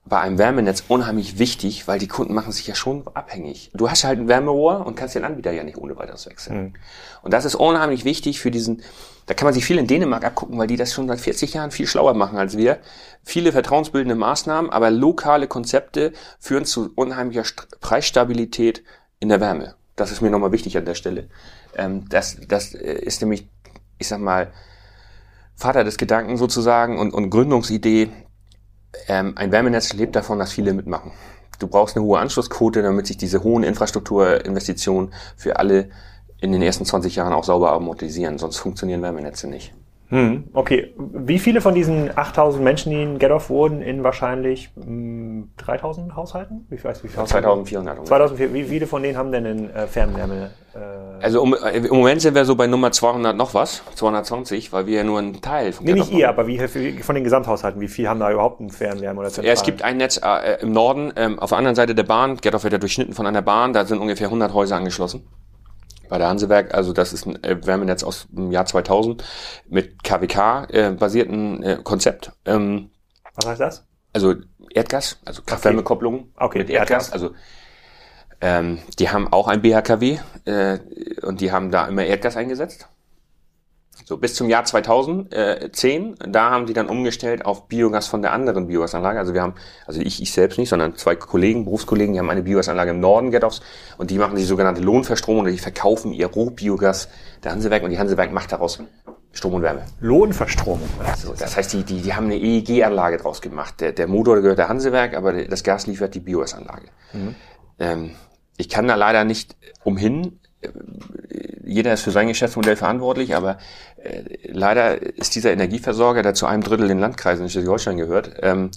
Speaker 2: bei einem Wärmenetz unheimlich wichtig, weil die Kunden machen sich ja schon abhängig. Du hast halt ein Wärmerohr und kannst den Anbieter ja nicht ohne weiteres wechseln. Mhm. Und das ist unheimlich wichtig für diesen, da kann man sich viel in Dänemark abgucken, weil die das schon seit 40 Jahren viel schlauer machen als wir. Viele vertrauensbildende Maßnahmen, aber lokale Konzepte führen zu unheimlicher Preisstabilität in der Wärme. Das ist mir nochmal wichtig an der Stelle. Ähm, das, das äh, ist nämlich, ich sag mal, Vater des Gedanken sozusagen und, und Gründungsidee ähm, ein Wärmenetz lebt davon, dass viele mitmachen. Du brauchst eine hohe Anschlussquote, damit sich diese hohen Infrastrukturinvestitionen für alle in den ersten 20 Jahren auch sauber amortisieren. Sonst funktionieren Wärmenetze nicht.
Speaker 1: Hm, okay. Wie viele von diesen 8000 Menschen, die in Get-Off wurden, in wahrscheinlich mh, hm, 3000 Haushalten?
Speaker 2: Wie, weiß, wie viel 2400.
Speaker 1: 2400. Wie viele von denen haben denn eine äh, Fernwärme?
Speaker 2: Äh also um, äh, im Moment sind wir so bei Nummer 200 noch was, 220, weil wir ja nur einen Teil
Speaker 1: von nee, nicht ihr, aber wie von den Gesamthaushalten, wie viel haben da überhaupt eine Fernwärme oder
Speaker 2: Zentral? Ja, es gibt ein Netz äh, im Norden, ähm, auf der anderen Seite der Bahn, Get-Off wird ja durchschnitten von einer Bahn, da sind ungefähr 100 Häuser angeschlossen bei der Hansewerk, also das ist ein äh, Wärmenetz aus dem Jahr 2000 mit KWK-basierten äh, äh, Konzept.
Speaker 1: Ähm, Was heißt das?
Speaker 2: Also Erdgas, also Kraft-Wärme-Kopplung
Speaker 1: okay.
Speaker 2: mit Erdgas. Also ähm, die haben auch ein BHKW äh, und die haben da immer Erdgas eingesetzt. So, bis zum Jahr 2010, da haben die dann umgestellt auf Biogas von der anderen Biogasanlage. Also wir haben, also ich, ich selbst nicht, sondern zwei Kollegen, Berufskollegen, die haben eine Biogasanlage im Norden Getoffs und die machen die sogenannte Lohnverstromung oder die verkaufen ihr Rohbiogas der Hansewerk und die Hansewerk macht daraus Strom und Wärme.
Speaker 1: Lohnverstromung.
Speaker 2: Also, das heißt, die, die, die haben eine EEG-Anlage draus gemacht. Der, der Motor gehört der Hansewerk, aber das Gas liefert die Biogasanlage. Mhm. Ähm, ich kann da leider nicht umhin, jeder ist für sein Geschäftsmodell verantwortlich, aber äh, leider ist dieser Energieversorger, der zu einem Drittel den Landkreisen in Schleswig-Holstein gehört, ähm,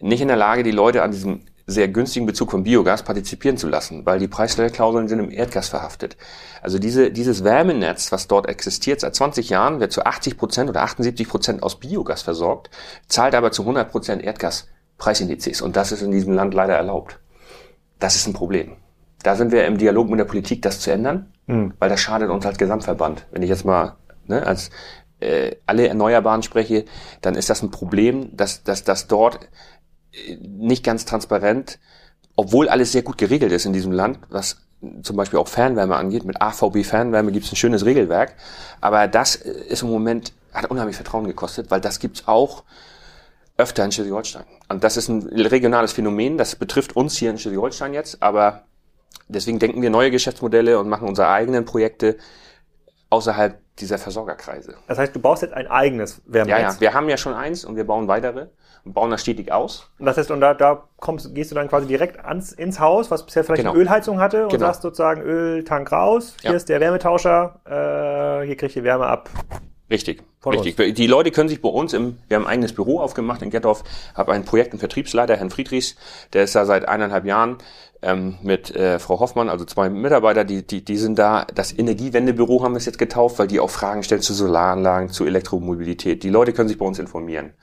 Speaker 2: nicht in der Lage, die Leute an diesem sehr günstigen Bezug von Biogas partizipieren zu lassen, weil die Preisklauseln sind im Erdgas verhaftet. Also diese, dieses Wärmenetz, was dort existiert seit 20 Jahren, wird zu 80 Prozent oder 78 Prozent aus Biogas versorgt, zahlt aber zu 100 Prozent Erdgaspreisindizes. Und das ist in diesem Land leider erlaubt. Das ist ein Problem. Da sind wir im Dialog mit der Politik, das zu ändern, mhm. weil das schadet uns als Gesamtverband. Wenn ich jetzt mal ne, als äh, alle Erneuerbaren spreche, dann ist das ein Problem, dass, dass, dass dort äh, nicht ganz transparent, obwohl alles sehr gut geregelt ist in diesem Land, was zum Beispiel auch Fernwärme angeht, mit AVB Fernwärme gibt es ein schönes Regelwerk, aber das ist im Moment, hat unheimlich Vertrauen gekostet, weil das gibt's auch öfter in Schleswig-Holstein. Und das ist ein regionales Phänomen, das betrifft uns hier in Schleswig-Holstein jetzt, aber Deswegen denken wir neue Geschäftsmodelle und machen unsere eigenen Projekte außerhalb dieser Versorgerkreise.
Speaker 1: Das heißt, du baust jetzt ein eigenes
Speaker 2: Wärmenetz? Ja, ja. Wir haben ja schon eins und wir bauen weitere und bauen das stetig aus.
Speaker 1: Und das heißt, und da, da kommst, gehst du dann quasi direkt ans, ins Haus, was bisher vielleicht genau. eine Ölheizung hatte und genau. sagst sozusagen Öltank raus, hier ja. ist der Wärmetauscher, äh, hier kriegt ihr Wärme ab.
Speaker 2: Richtig, richtig. Uns. Die Leute können sich bei uns im, wir haben ein eigenes Büro aufgemacht in Gettorf, habe einen Projekt- und Vertriebsleiter, Herrn Friedrichs, der ist da seit eineinhalb Jahren ähm, mit äh, Frau Hoffmann, also zwei Mitarbeiter, die, die, die sind da. Das Energiewendebüro haben wir es jetzt getauft, weil die auch Fragen stellen zu Solaranlagen, zu Elektromobilität. Die Leute können sich bei uns informieren.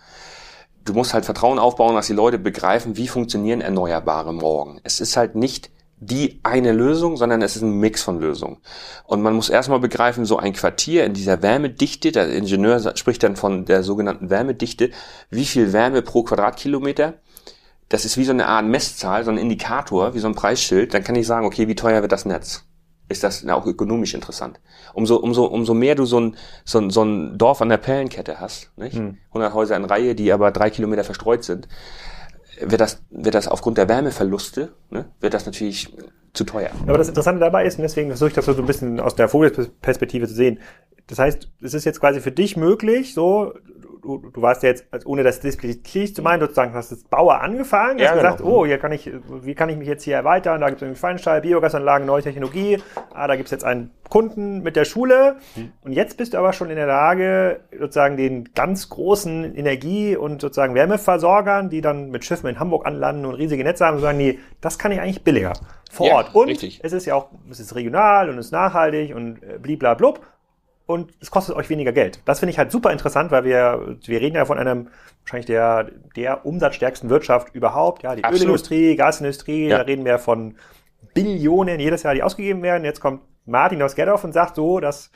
Speaker 2: Du musst halt Vertrauen aufbauen, dass die Leute begreifen, wie funktionieren Erneuerbare morgen. Es ist halt nicht die eine Lösung, sondern es ist ein Mix von Lösungen. Und man muss erstmal begreifen, so ein Quartier in dieser Wärmedichte, der Ingenieur spricht dann von der sogenannten Wärmedichte, wie viel Wärme pro Quadratkilometer das ist wie so eine Art Messzahl, so ein Indikator, wie so ein Preisschild. Dann kann ich sagen, okay, wie teuer wird das Netz? Ist das auch ökonomisch interessant? Umso, umso, umso mehr du so ein, so ein, so ein Dorf an der Pellenkette hast, nicht? Hm. 100 Häuser in Reihe, die aber drei Kilometer verstreut sind, wird das, wird das aufgrund der Wärmeverluste, ne, wird das natürlich zu teuer.
Speaker 1: Aber das Interessante dabei ist, und deswegen versuche ich das so ein bisschen aus der Vogelperspektive zu sehen. Das heißt, es ist jetzt quasi für dich möglich, so, du, du warst ja jetzt, also ohne das diszipliniert zu meinen, sozusagen, hast das Bauer angefangen, hast ja, gesagt, genau. oh, hier kann ich, wie kann ich mich jetzt hier erweitern? Da gibt es irgendwie Feinstahl, Biogasanlagen, neue Technologie. Ah, da gibt es jetzt einen Kunden mit der Schule. Mhm. Und jetzt bist du aber schon in der Lage, sozusagen den ganz großen Energie- und sozusagen Wärmeversorgern, die dann mit Schiffen in Hamburg anlanden und riesige Netze haben, zu sagen, nee, das kann ich eigentlich billiger vor ja, Ort. Und richtig. es ist ja auch, es ist regional und es ist nachhaltig und äh, bliblablub und es kostet euch weniger Geld. Das finde ich halt super interessant, weil wir, wir reden ja von einem wahrscheinlich der, der umsatzstärksten Wirtschaft überhaupt. Ja, die Absolut. Ölindustrie, Gasindustrie, ja. da reden wir von Billionen jedes Jahr, die ausgegeben werden. Jetzt kommt Martin aus Gedorf und sagt so, dass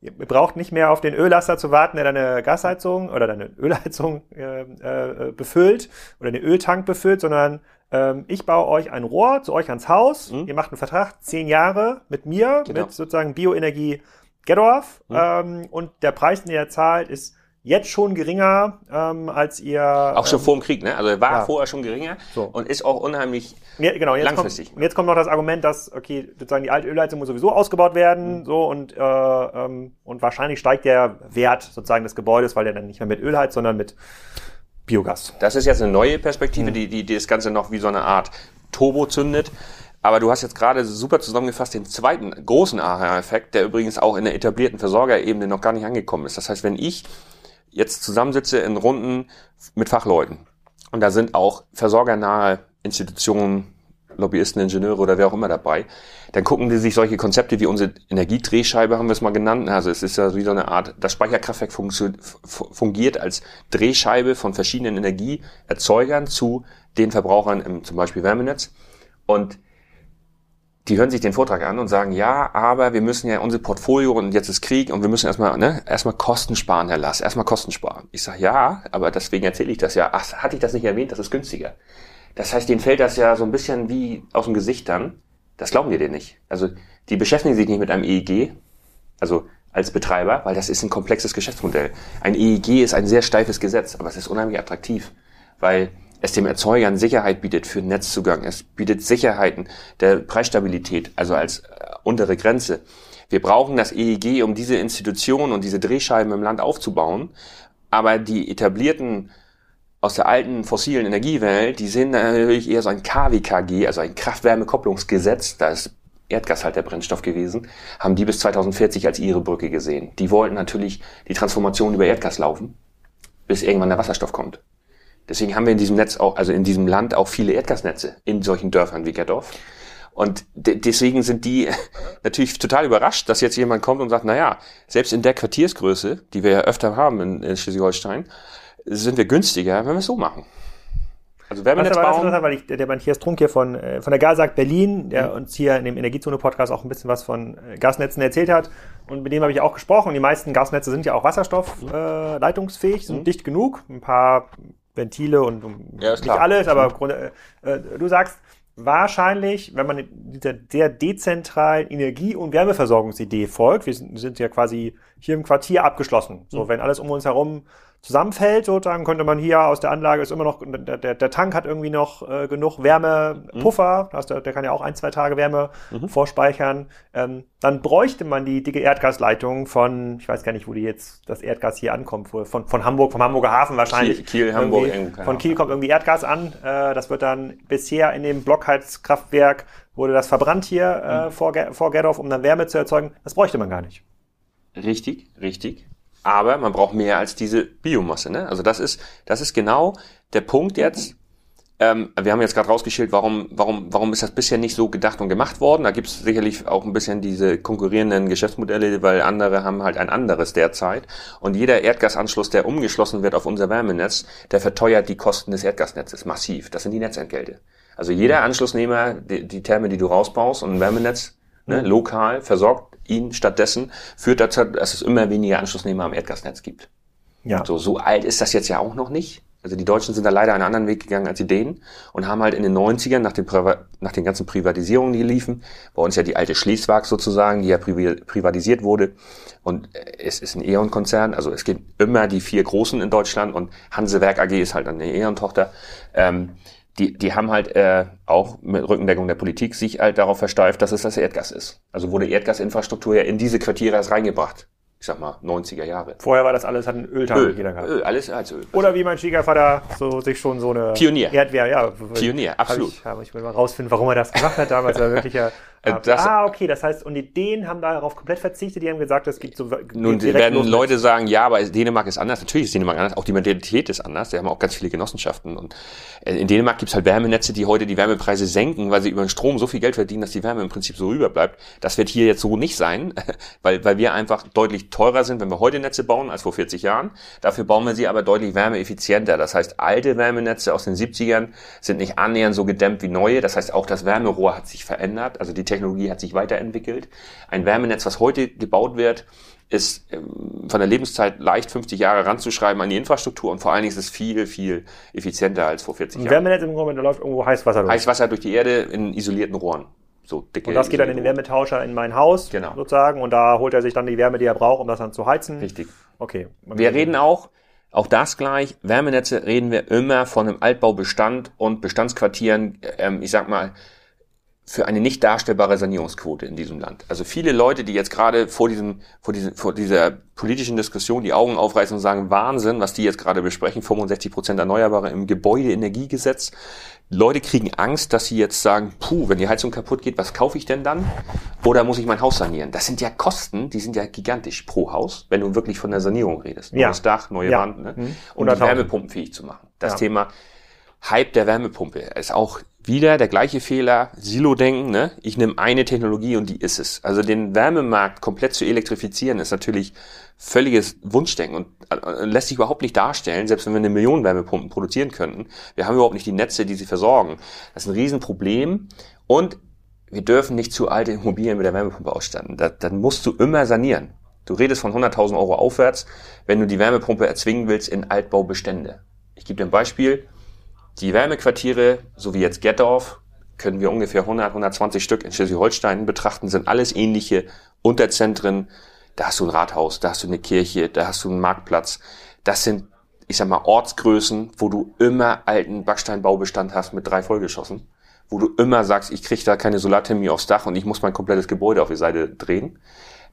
Speaker 1: ihr braucht nicht mehr auf den Öllaster zu warten, der deine Gasheizung oder deine Ölheizung äh, äh, befüllt oder den Öltank befüllt, sondern ähm, ich baue euch ein Rohr zu euch ans Haus. Mhm. Ihr macht einen Vertrag, zehn Jahre mit mir, genau. mit sozusagen Bioenergie Gedorf. Mhm. Ähm, und der Preis, den ihr zahlt, ist jetzt schon geringer, ähm, als ihr.
Speaker 2: Auch schon
Speaker 1: ähm,
Speaker 2: vor dem Krieg, ne? Also er war ja. vorher schon geringer so. und ist auch unheimlich
Speaker 1: ja, genau, jetzt langfristig. Kommt, jetzt kommt noch das Argument, dass, okay, sozusagen die alte Ölheizung muss sowieso ausgebaut werden, mhm. so und, äh, ähm, und wahrscheinlich steigt der Wert sozusagen des Gebäudes, weil der dann nicht mehr mit Öl heizt, sondern mit Biogas.
Speaker 2: Das ist jetzt eine neue Perspektive, mhm. die, die, die das Ganze noch wie so eine Art Turbo zündet. Aber du hast jetzt gerade super zusammengefasst den zweiten großen Aha-Effekt, der übrigens auch in der etablierten Versorgerebene noch gar nicht angekommen ist. Das heißt, wenn ich jetzt zusammensitze in Runden mit Fachleuten und da sind auch versorgernahe Institutionen, Lobbyisten, Ingenieure oder wer auch immer dabei, dann gucken die sich solche Konzepte wie unsere Energiedrehscheibe, haben wir es mal genannt. Also es ist ja wie so eine Art, das Speicherkraftwerk fungiert als Drehscheibe von verschiedenen Energieerzeugern zu den Verbrauchern im zum Beispiel Wärmenetz. Und die hören sich den Vortrag an und sagen, ja, aber wir müssen ja unser Portfolio und jetzt ist Krieg und wir müssen erstmal, ne, erstmal Kosten sparen, Herr Lass, erstmal Kosten sparen. Ich sage, ja, aber deswegen erzähle ich das ja. Ach, hatte ich das nicht erwähnt, das ist günstiger. Das heißt, denen fällt das ja so ein bisschen wie aus dem Gesicht dann. Das glauben die dir nicht. Also, die beschäftigen sich nicht mit einem EEG, also als Betreiber, weil das ist ein komplexes Geschäftsmodell. Ein EEG ist ein sehr steifes Gesetz, aber es ist unheimlich attraktiv, weil es dem Erzeugern Sicherheit bietet für Netzzugang. Es bietet Sicherheiten der Preisstabilität, also als äh, untere Grenze. Wir brauchen das EEG, um diese Institutionen und diese Drehscheiben im Land aufzubauen. Aber die etablierten aus der alten fossilen Energiewelt, die sind natürlich eher so ein KWKG, also ein Kraft-Wärme-Kopplungsgesetz, da ist Erdgas halt der Brennstoff gewesen, haben die bis 2040 als ihre Brücke gesehen. Die wollten natürlich die Transformation über Erdgas laufen, bis irgendwann der Wasserstoff kommt. Deswegen haben wir in diesem Netz auch, also in diesem Land auch viele Erdgasnetze in solchen Dörfern wie Gerdorf. Und deswegen sind die natürlich total überrascht, dass jetzt jemand kommt und sagt, na ja, selbst in der Quartiersgröße, die wir ja öfter haben in, in Schleswig-Holstein, sind wir günstiger, wenn wir es so machen.
Speaker 1: Also Wärmenetz bauen. Das weil ich, der Matthias Trunk hier von, äh, von der Gasag Berlin, der mhm. uns hier in dem Energiezone-Podcast auch ein bisschen was von äh, Gasnetzen erzählt hat. Und mit dem habe ich auch gesprochen. Die meisten Gasnetze sind ja auch wasserstoffleitungsfähig, mhm. äh, sind mhm. dicht genug. Ein paar Ventile und, ja, nicht klar. alles, aber äh, äh, du sagst, wahrscheinlich, wenn man dieser sehr dezentralen Energie- und Wärmeversorgungsidee folgt, wir sind, sind ja quasi hier im Quartier abgeschlossen. So, mhm. wenn alles um uns herum zusammenfällt, sozusagen könnte man hier aus der Anlage ist immer noch, der, der, Tank hat irgendwie noch äh, genug Wärmepuffer, mhm. der, der kann ja auch ein, zwei Tage Wärme mhm. vorspeichern. Ähm, dann bräuchte man die dicke Erdgasleitung von, ich weiß gar nicht, wo die jetzt das Erdgas hier ankommt, von, von Hamburg, vom Hamburger Hafen wahrscheinlich.
Speaker 2: Kiel, Kiel Hamburg.
Speaker 1: Von Kiel kommt irgendwie Erdgas an. Äh, das wird dann bisher in dem Blockheizkraftwerk wurde das verbrannt hier äh, mhm. vor, vor Gerdorf, um dann Wärme zu erzeugen. Das bräuchte man gar nicht.
Speaker 2: Richtig, richtig. Aber man braucht mehr als diese Biomasse. Ne? Also das ist, das ist genau der Punkt jetzt. Ähm, wir haben jetzt gerade rausgeschildert, warum, warum, warum ist das bisher nicht so gedacht und gemacht worden. Da gibt es sicherlich auch ein bisschen diese konkurrierenden Geschäftsmodelle, weil andere haben halt ein anderes derzeit. Und jeder Erdgasanschluss, der umgeschlossen wird auf unser Wärmenetz, der verteuert die Kosten des Erdgasnetzes massiv. Das sind die Netzentgelte. Also jeder Anschlussnehmer, die, die Therme, die du rausbaust und ein Wärmenetz ne, lokal versorgt ihn stattdessen, führt dazu, dass es immer weniger Anschlussnehmer am Erdgasnetz gibt. Ja. So, so alt ist das jetzt ja auch noch nicht. Also die Deutschen sind da leider einen anderen Weg gegangen als die Dänen und haben halt in den 90ern nach den, Priva nach den ganzen Privatisierungen, die liefen, bei uns ja die alte Schleswag sozusagen, die ja privatisiert wurde und es ist ein E.ON-Konzern, also es gibt immer die vier Großen in Deutschland und Hansewerk AG ist halt eine E.ON-Tochter. Ähm, die, die haben halt äh, auch mit Rückendeckung der Politik sich halt darauf versteift, dass es das Erdgas ist. Also wurde Erdgasinfrastruktur ja in diese Quartiere erst reingebracht ich sag mal, 90er Jahre.
Speaker 1: Vorher war das alles, hat ein Öltank
Speaker 2: Öl, jeder gehabt. Öl, alles als Öl.
Speaker 1: Oder wie mein Schwiegervater so sich schon so eine
Speaker 2: Pionier.
Speaker 1: Erdwehr, ja.
Speaker 2: Pionier, absolut.
Speaker 1: Hab ich, hab ich will mal rausfinden, warum er das gemacht hat damals. Er wirklich ja äh, das, ah, okay, das heißt, und die Dänen haben darauf komplett verzichtet, die haben gesagt, es gibt so.
Speaker 2: Nun werden Leute sagen, ja, aber Dänemark ist anders. Natürlich ist Dänemark anders, auch die Mentalität ist anders. Die haben auch ganz viele Genossenschaften. Und äh, in Dänemark gibt's halt Wärmenetze, die heute die Wärmepreise senken, weil sie über den Strom so viel Geld verdienen, dass die Wärme im Prinzip so rüberbleibt. Das wird hier jetzt so nicht sein, weil, weil wir einfach deutlich teurer sind, wenn wir heute Netze bauen, als vor 40 Jahren. Dafür bauen wir sie aber deutlich wärmeeffizienter. Das heißt, alte Wärmenetze aus den 70ern sind nicht annähernd so gedämmt wie neue. Das heißt, auch das Wärmerohr hat sich verändert. Also die Technologie hat sich weiter weiterentwickelt. Ein Wärmenetz, was heute gebaut wird, ist ähm, von der Lebenszeit leicht 50 Jahre ranzuschreiben an die Infrastruktur und vor allen Dingen ist es viel, viel effizienter als vor 40 Jahren.
Speaker 1: Ein Wärmenetz im Moment, da läuft irgendwo Heißwasser
Speaker 2: durch. Heißwasser durch die Erde in isolierten Rohren.
Speaker 1: So und das geht dann in den Wärmetauscher in mein Haus genau. sozusagen und da holt er sich dann die Wärme, die er braucht, um das dann zu heizen.
Speaker 2: Richtig.
Speaker 1: Okay.
Speaker 2: Wir reden auch, auch das gleich, Wärmenetze reden wir immer von einem Altbaubestand und Bestandsquartieren, ähm, ich sag mal, für eine nicht darstellbare Sanierungsquote in diesem Land. Also viele Leute, die jetzt gerade vor diesem, vor diesem, vor dieser politischen Diskussion die Augen aufreißen und sagen, Wahnsinn, was die jetzt gerade besprechen, 65 Prozent Erneuerbare im Gebäudeenergiegesetz. Leute kriegen Angst, dass sie jetzt sagen, puh, wenn die Heizung kaputt geht, was kaufe ich denn dann? Oder muss ich mein Haus sanieren? Das sind ja Kosten, die sind ja gigantisch pro Haus, wenn du wirklich von der Sanierung redest.
Speaker 1: Ja. Neues
Speaker 2: Dach, neue ja. Wand, ne? Mhm. um die Wärmepumpen fähig zu machen. Das ja. Thema Hype der Wärmepumpe ist auch wieder der gleiche Fehler, Silo-Denken, ne? Ich nehme eine Technologie und die ist es. Also den Wärmemarkt komplett zu elektrifizieren, ist natürlich völliges Wunschdenken und äh, lässt sich überhaupt nicht darstellen, selbst wenn wir eine Million Wärmepumpen produzieren könnten. Wir haben überhaupt nicht die Netze, die sie versorgen. Das ist ein Riesenproblem und wir dürfen nicht zu alte Immobilien mit der Wärmepumpe ausstatten. Da, dann musst du immer sanieren. Du redest von 100.000 Euro aufwärts, wenn du die Wärmepumpe erzwingen willst in Altbaubestände. Ich gebe dir ein Beispiel. Die Wärmequartiere, so wie jetzt Gettorf, können wir ungefähr 100, 120 Stück in Schleswig-Holstein betrachten, sind alles ähnliche Unterzentren. Da hast du ein Rathaus, da hast du eine Kirche, da hast du einen Marktplatz. Das sind, ich sag mal, Ortsgrößen, wo du immer alten Backsteinbaubestand hast mit drei Vollgeschossen, wo du immer sagst, ich kriege da keine Solarthermie aufs Dach und ich muss mein komplettes Gebäude auf die Seite drehen.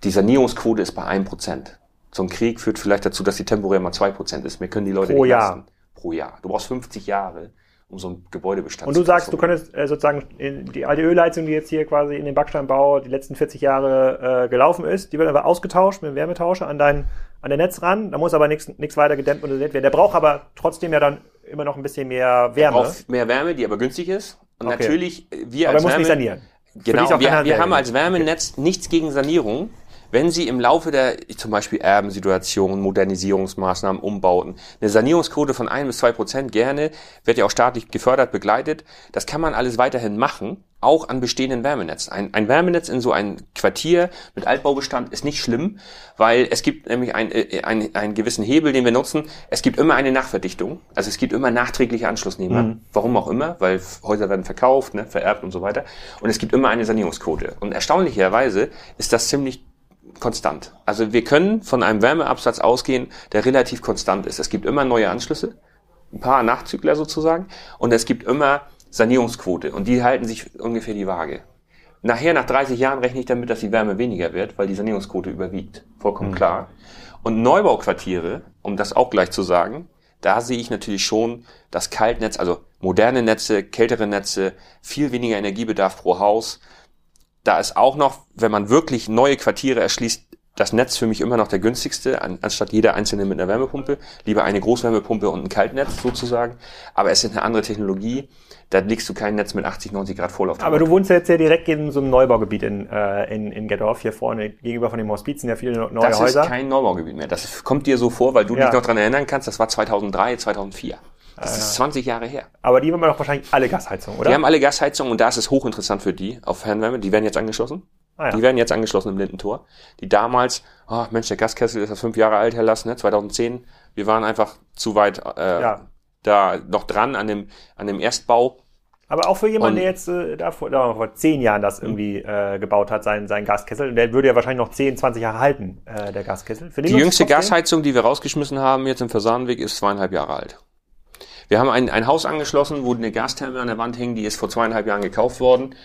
Speaker 2: Die Sanierungsquote ist bei einem Prozent. So ein Krieg führt vielleicht dazu, dass die temporär mal zwei Prozent ist. Mir können die Leute
Speaker 1: Pro nicht Jahr. Leisten
Speaker 2: pro Jahr. Du brauchst 50 Jahre, um so ein Gebäudebestand
Speaker 1: Und du sagst, du könntest äh, sozusagen die alte Ölheizung, die jetzt hier quasi in den Backsteinbau die letzten 40 Jahre äh, gelaufen ist, die wird einfach ausgetauscht mit einem Wärmetauscher an dein an der Netz ran. Da muss aber nichts weiter gedämmt und werden. Der braucht aber trotzdem ja dann immer noch ein bisschen mehr Wärme. Der braucht
Speaker 2: mehr Wärme, die aber günstig ist. Und okay. natürlich,
Speaker 1: äh, wir aber als Wärme, nicht sanieren.
Speaker 2: Genau, wir, wir haben als Wärmenetz nichts gegen Sanierung wenn Sie im Laufe der zum Beispiel Erbensituationen, Modernisierungsmaßnahmen, Umbauten eine Sanierungsquote von ein bis zwei Prozent gerne, wird ja auch staatlich gefördert, begleitet, das kann man alles weiterhin machen, auch an bestehenden Wärmenetzen. Ein, ein Wärmenetz in so ein Quartier mit Altbaubestand ist nicht schlimm, weil es gibt nämlich ein, äh, ein, einen gewissen Hebel, den wir nutzen. Es gibt immer eine Nachverdichtung, also es gibt immer nachträgliche Anschlussnehmer, mhm. warum auch immer, weil Häuser werden verkauft, ne, vererbt und so weiter. Und es gibt immer eine Sanierungsquote. Und erstaunlicherweise ist das ziemlich konstant. Also wir können von einem Wärmeabsatz ausgehen, der relativ konstant ist. Es gibt immer neue Anschlüsse, ein paar Nachzügler sozusagen, und es gibt immer Sanierungsquote und die halten sich ungefähr die Waage. Nachher, nach 30 Jahren, rechne ich damit, dass die Wärme weniger wird, weil die Sanierungsquote überwiegt. Vollkommen mhm. klar. Und Neubauquartiere, um das auch gleich zu sagen, da sehe ich natürlich schon das Kaltnetz, also moderne Netze, kältere Netze, viel weniger Energiebedarf pro Haus, da ist auch noch, wenn man wirklich neue Quartiere erschließt, das Netz für mich immer noch der günstigste, anstatt jeder einzelne mit einer Wärmepumpe. Lieber eine Großwärmepumpe und ein Kaltnetz sozusagen. Aber es ist eine andere Technologie. Da legst du kein Netz mit 80, 90 Grad Vorlauf.
Speaker 1: Aber du wohnst ja jetzt ja direkt in so einem Neubaugebiet in, äh, in, in Gettorf, hier vorne gegenüber von dem Hospizen, ja viele neue
Speaker 2: das
Speaker 1: Häuser.
Speaker 2: Das ist kein Neubaugebiet mehr. Das kommt dir so vor, weil du ja. dich noch dran erinnern kannst, das war 2003, 2004. Das ist 20 Jahre her.
Speaker 1: Aber die haben doch wahrscheinlich alle Gasheizungen, oder?
Speaker 2: Die haben alle Gasheizungen und da ist es hochinteressant für die auf Fernwärme. Die werden jetzt angeschlossen. Ah, ja. Die werden jetzt angeschlossen im Lindentor. Die damals, oh Mensch, der Gaskessel ist ja fünf Jahre alt, Herr Lass, ne? 2010. Wir waren einfach zu weit. Äh, ja. da noch dran an dem, an dem Erstbau.
Speaker 1: Aber auch für jemanden, der jetzt äh, da vor, da vor zehn Jahren das irgendwie äh, gebaut hat, seinen, seinen Gaskessel, der würde ja wahrscheinlich noch 10, 20 Jahre halten, äh, der Gaskessel.
Speaker 2: Die jüngste Gasheizung, die wir rausgeschmissen haben jetzt im Fasanenweg, ist zweieinhalb Jahre alt. Wir haben ein, ein Haus angeschlossen, wo eine Gastherme an der Wand hing, die ist vor zweieinhalb Jahren gekauft worden.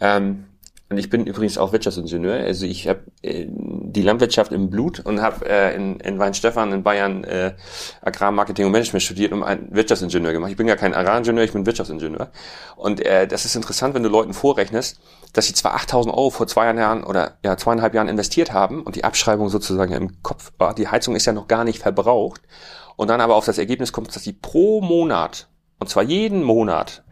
Speaker 2: Ähm, und ich bin übrigens auch Wirtschaftsingenieur. Also ich habe äh, die Landwirtschaft im Blut und habe äh, in, in Weinstefan in Bayern äh, Agrarmarketing und Management studiert und einen Wirtschaftsingenieur gemacht. Ich bin ja kein Agraringenieur, ich bin Wirtschaftsingenieur. Und äh, das ist interessant, wenn du Leuten vorrechnest, dass sie zwar 8.000 Euro vor zwei Jahren oder ja zweieinhalb Jahren investiert haben und die Abschreibung sozusagen im Kopf war, die Heizung ist ja noch gar nicht verbraucht und dann aber auf das Ergebnis kommt, dass sie pro Monat und zwar jeden Monat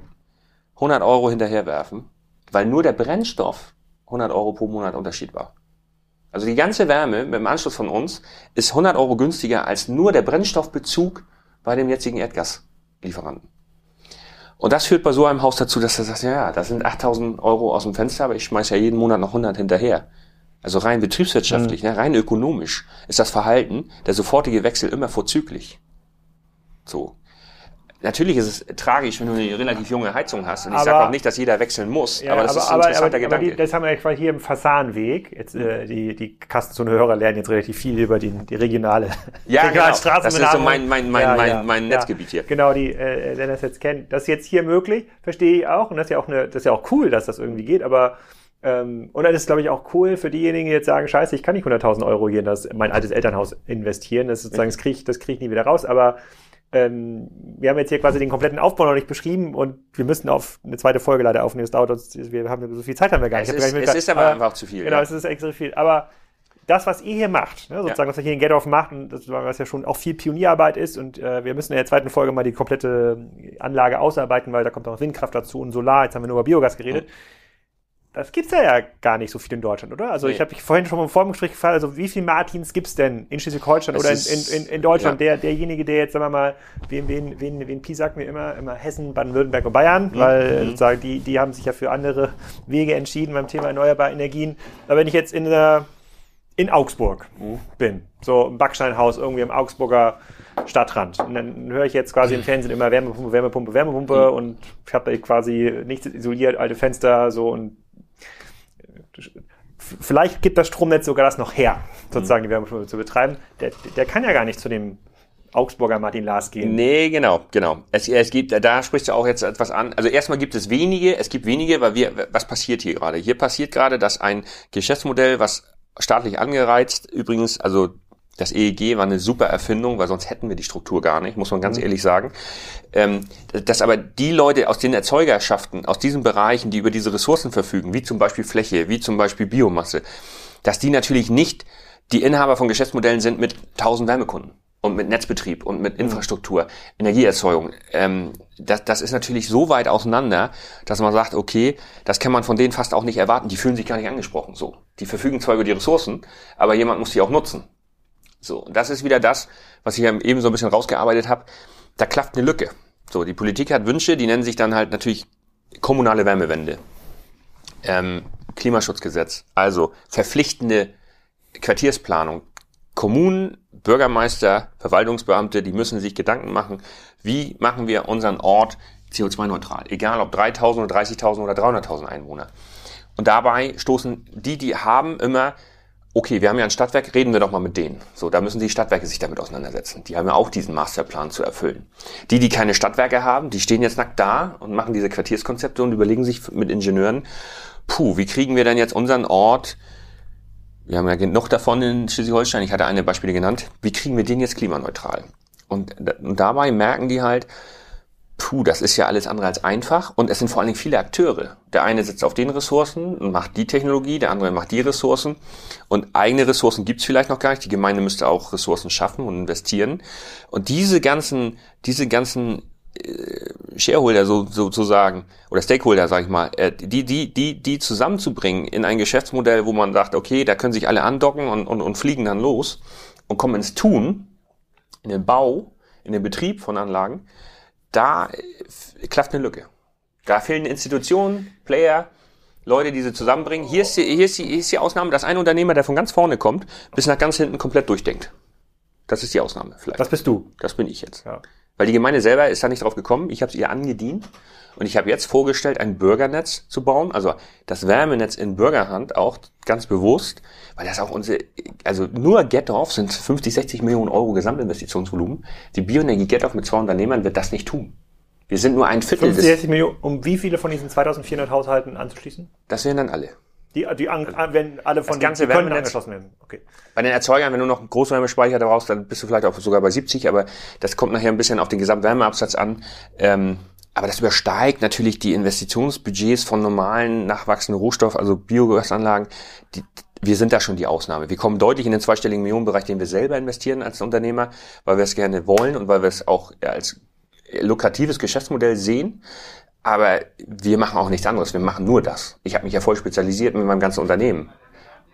Speaker 2: 100 Euro hinterherwerfen weil nur der Brennstoff 100 Euro pro Monat Unterschied war. Also die ganze Wärme mit dem Anschluss von uns ist 100 Euro günstiger als nur der Brennstoffbezug bei dem jetzigen Erdgaslieferanten. Und das führt bei so einem Haus dazu, dass er sagt, ja, das sind 8000 Euro aus dem Fenster, aber ich schmeiße ja jeden Monat noch 100 hinterher. Also rein betriebswirtschaftlich, mhm. ne, rein ökonomisch ist das Verhalten, der sofortige Wechsel immer vorzüglich. So. Natürlich ist es tragisch, wenn du eine relativ junge Heizung hast. Und ich sage auch nicht, dass jeder wechseln muss,
Speaker 1: ja, aber das aber, ist ein interessanter aber, Gedanke. Aber die, das haben wir ja hier im Fasanweg. Jetzt, äh, die, die Kastenzone-Hörer lernen jetzt relativ viel über die, die regionale
Speaker 2: ja, genau. Das ist so mein, mein, mein, ja, mein, ja, mein Netzgebiet hier.
Speaker 1: Genau, die, äh, der das jetzt kennt. Das ist jetzt hier möglich, verstehe ich auch. Und das ist ja auch, eine, das ist ja auch cool, dass das irgendwie geht, aber ähm, und dann ist, glaube ich, auch cool für diejenigen, die jetzt sagen, scheiße, ich kann nicht 100.000 Euro hier in das, mein altes Elternhaus investieren. Das ist sozusagen, das kriege ich, das krieg ich nie wieder raus. Aber ähm, wir haben jetzt hier quasi den kompletten Aufbau noch nicht beschrieben und wir müssen auf eine zweite Folge leider aufnehmen. Es dauert uns, wir haben so viel Zeit haben wir gar nicht.
Speaker 2: Es, ist,
Speaker 1: gar
Speaker 2: nicht es ist aber, aber einfach zu viel.
Speaker 1: Genau, ja. es ist extra viel. Aber das, was ihr hier macht, ne, sozusagen, ja. was ihr hier in Gethoff macht, und das, was ja schon auch viel Pionierarbeit ist, und äh, wir müssen in der zweiten Folge mal die komplette Anlage ausarbeiten, weil da kommt auch noch Windkraft dazu und Solar, jetzt haben wir nur über Biogas geredet. Mhm. Das gibt's ja, ja gar nicht so viel in Deutschland, oder? Also nee. ich habe mich vorhin schon mal im Vorgespräch gefragt, also wie viel Martins gibt's denn in Schleswig-Holstein oder in, in, in, Deutschland? Ja. Der, derjenige, der jetzt, sagen wir mal, wen, wen, wen, wen Pi sagt mir immer, immer Hessen, Baden-Württemberg und Bayern, mhm. weil mhm. sozusagen die, die haben sich ja für andere Wege entschieden beim Thema erneuerbare Energien. Aber wenn ich jetzt in der, in Augsburg mhm. bin, so im Backsteinhaus irgendwie im Augsburger Stadtrand. Und dann höre ich jetzt quasi im Fernsehen immer Wärmepumpe, Wärmepumpe, Wärmepumpe mhm. und ich habe quasi nichts isoliert, alte Fenster so und vielleicht gibt das Stromnetz sogar das noch her, sozusagen die Wärmepumpe zu betreiben. Der, der kann ja gar nicht zu dem Augsburger Martin Lars gehen.
Speaker 2: Nee, genau, genau. Es, es gibt, da sprichst du auch jetzt etwas an. Also erstmal gibt es wenige, es gibt wenige, weil wir, was passiert hier gerade? Hier passiert gerade, dass ein Geschäftsmodell, was staatlich angereizt, übrigens, also das EEG war eine super Erfindung, weil sonst hätten wir die Struktur gar nicht, muss man ganz mhm. ehrlich sagen. Ähm, dass aber die Leute aus den Erzeugerschaften, aus diesen Bereichen, die über diese Ressourcen verfügen, wie zum Beispiel Fläche, wie zum Beispiel Biomasse, dass die natürlich nicht die Inhaber von Geschäftsmodellen sind mit 1000 Wärmekunden und mit Netzbetrieb und mit mhm. Infrastruktur, Energieerzeugung. Ähm, das, das ist natürlich so weit auseinander, dass man sagt, okay, das kann man von denen fast auch nicht erwarten. Die fühlen sich gar nicht angesprochen. So, die verfügen zwar über die Ressourcen, aber jemand muss die auch nutzen. So, und das ist wieder das, was ich eben so ein bisschen rausgearbeitet habe. Da klafft eine Lücke. So, die Politik hat Wünsche, die nennen sich dann halt natürlich kommunale Wärmewende, ähm, Klimaschutzgesetz, also verpflichtende Quartiersplanung. Kommunen, Bürgermeister, Verwaltungsbeamte, die müssen sich Gedanken machen, wie machen wir unseren Ort CO2-neutral, egal ob 3.000 oder 30.000 oder 300.000 Einwohner. Und dabei stoßen die, die haben, immer okay, wir haben ja ein Stadtwerk, reden wir doch mal mit denen. So, da müssen die Stadtwerke sich damit auseinandersetzen. Die haben ja auch diesen Masterplan zu erfüllen. Die, die keine Stadtwerke haben, die stehen jetzt nackt da und machen diese Quartierskonzepte und überlegen sich mit Ingenieuren, puh, wie kriegen wir denn jetzt unseren Ort, wir haben ja genug davon in Schleswig-Holstein, ich hatte eine Beispiele genannt, wie kriegen wir den jetzt klimaneutral? Und, und dabei merken die halt, puh, das ist ja alles andere als einfach und es sind vor allen Dingen viele Akteure. Der eine sitzt auf den Ressourcen und macht die Technologie, der andere macht die Ressourcen und eigene Ressourcen gibt's vielleicht noch gar nicht. Die Gemeinde müsste auch Ressourcen schaffen und investieren. Und diese ganzen, diese ganzen äh, Shareholder so, sozusagen oder Stakeholder, sag ich mal, äh, die, die, die, die zusammenzubringen in ein Geschäftsmodell, wo man sagt, okay, da können sich alle andocken und, und, und fliegen dann los und kommen ins Tun, in den Bau, in den Betrieb von Anlagen, da äh, klafft eine Lücke. Da fehlen Institutionen, Player, Leute, die sie zusammenbringen. Hier ist, die, hier, ist die, hier ist die Ausnahme, dass ein Unternehmer, der von ganz vorne kommt, bis nach ganz hinten komplett durchdenkt. Das ist die Ausnahme vielleicht.
Speaker 1: Das bist du.
Speaker 2: Das bin ich jetzt.
Speaker 1: Ja.
Speaker 2: Weil die Gemeinde selber ist da nicht drauf gekommen. Ich habe es ihr angedient. Und ich habe jetzt vorgestellt, ein Bürgernetz zu bauen, also das Wärmenetz in Bürgerhand auch ganz bewusst, weil das auch unsere, also nur Gettorf sind 50, 60 Millionen Euro Gesamtinvestitionsvolumen. Die Bioenergie Gettorf mit zwei Unternehmern wird das nicht tun. Wir sind nur ein Viertel
Speaker 1: 50, 60 Millionen, um wie viele von diesen 2400 Haushalten anzuschließen?
Speaker 2: Das wären dann alle.
Speaker 1: Die, die an, wenn alle von
Speaker 2: das ganze Wärmenetz-
Speaker 1: angeschlossen werden. Okay.
Speaker 2: Bei den Erzeugern, wenn du noch einen Großwärmespeicher da brauchst, dann bist du vielleicht auch sogar bei 70, aber das kommt nachher ein bisschen auf den Gesamtwärmeabsatz an. Ähm, aber das übersteigt natürlich die Investitionsbudgets von normalen nachwachsenden Rohstoff, also Biogasanlagen. Die, wir sind da schon die Ausnahme. Wir kommen deutlich in den zweistelligen Millionenbereich, den wir selber investieren als Unternehmer, weil wir es gerne wollen und weil wir es auch als lukratives Geschäftsmodell sehen. Aber wir machen auch nichts anderes. Wir machen nur das. Ich habe mich ja voll spezialisiert mit meinem ganzen Unternehmen,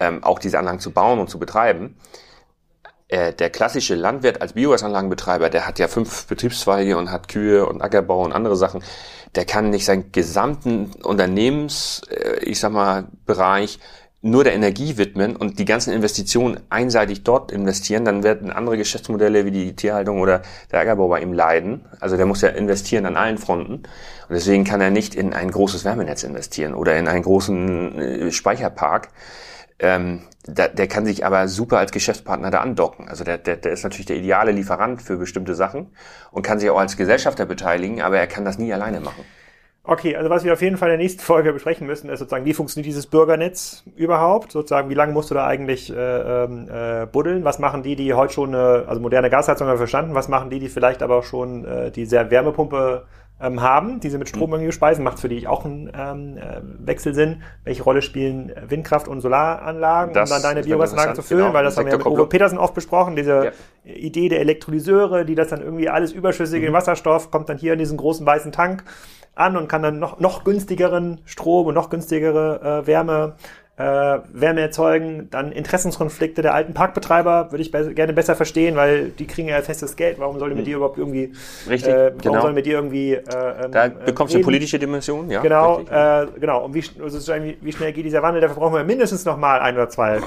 Speaker 2: ähm, auch diese Anlagen zu bauen und zu betreiben. Äh, der klassische Landwirt als Biogasanlagenbetreiber, der hat ja fünf Betriebszweige und hat Kühe und Ackerbau und andere Sachen. Der kann nicht seinen gesamten Unternehmens, äh, ich sag mal, Bereich nur der Energie widmen und die ganzen Investitionen einseitig dort investieren, dann werden andere Geschäftsmodelle wie die Tierhaltung oder der Ackerbau bei ihm leiden. Also der muss ja investieren an allen Fronten. Und deswegen kann er nicht in ein großes Wärmenetz investieren oder in einen großen äh, Speicherpark. Ähm, da, der kann sich aber super als Geschäftspartner da andocken. Also der, der, der ist natürlich der ideale Lieferant für bestimmte Sachen und kann sich auch als Gesellschafter beteiligen, aber er kann das nie alleine machen.
Speaker 1: Okay, also was wir auf jeden Fall in der nächsten Folge besprechen müssen, ist sozusagen, wie funktioniert dieses Bürgernetz überhaupt? Sozusagen, wie lange musst du da eigentlich äh, ähm, äh, buddeln? Was machen die, die heute schon eine, also moderne Gasheizung haben wir verstanden, was machen die, die vielleicht aber auch schon äh, die sehr Wärmepumpe ähm, haben, die sie mit Strom irgendwie speisen? Macht für die auch einen ähm, äh, Wechselsinn? Welche Rolle spielen Windkraft- und Solaranlagen,
Speaker 2: Das
Speaker 1: um dann deine Biogasanlagen zu
Speaker 2: interessant,
Speaker 1: füllen?
Speaker 2: genau.
Speaker 1: Weil das haben wir ja mit Uwe. Petersen oft besprochen, diese
Speaker 2: Ja.
Speaker 1: Idee der Elektrolyseure, die das dann irgendwie alles überschüssige
Speaker 2: Mhm.
Speaker 1: Wasserstoff kommt dann hier in diesen großen weißen Tank an und kann dann noch, noch günstigeren Strom und noch günstigere äh, Wärme, äh, Wärme erzeugen. Dann Interessenskonflikte der alten Parkbetreiber würde ich be gerne besser verstehen, weil die kriegen ja festes Geld. Warum soll ich mit dir überhaupt irgendwie,
Speaker 2: Mhm. Richtig,
Speaker 1: äh, warum
Speaker 2: genau.
Speaker 1: soll ich mit dir irgendwie, äh, ähm,
Speaker 2: Da
Speaker 1: äh,
Speaker 2: bekommst du eine politische Dimension, ja.
Speaker 1: Genau,
Speaker 2: richtig.
Speaker 1: äh, genau. Und wie, wie, wie schnell geht dieser Wandel? Dafür brauchen wir mindestens noch mal ein oder zwei äh,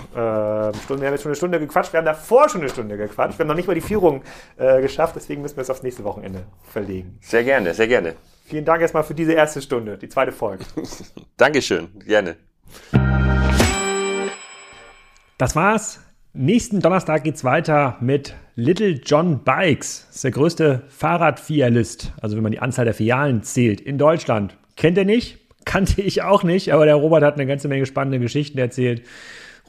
Speaker 1: Stunden. Wir haben jetzt schon eine Stunde gequatscht. Wir haben davor schon eine Stunde gequatscht. Wir haben noch nicht mal die Führung äh, geschafft. Deswegen müssen wir es aufs nächste Wochenende verlegen.
Speaker 2: Sehr gerne, sehr gerne.
Speaker 1: Vielen Dank erstmal für diese erste Stunde, die zweite Folge.
Speaker 2: Dankeschön, gerne.
Speaker 1: Das war's. Nächsten Donnerstag geht's weiter mit Little John Bikes. Das ist der größte Fahrradfilialist, also wenn man die Anzahl der Filialen zählt, in Deutschland. Kennt ihr nicht? Kannte ich auch nicht, aber der Robert hat eine ganze Menge spannende Geschichten erzählt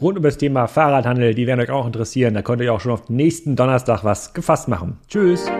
Speaker 1: rund um das Thema Fahrradhandel. Die werden euch auch interessieren. Da könnt ihr auch schon auf nächsten Donnerstag was gefasst machen. Tschüss.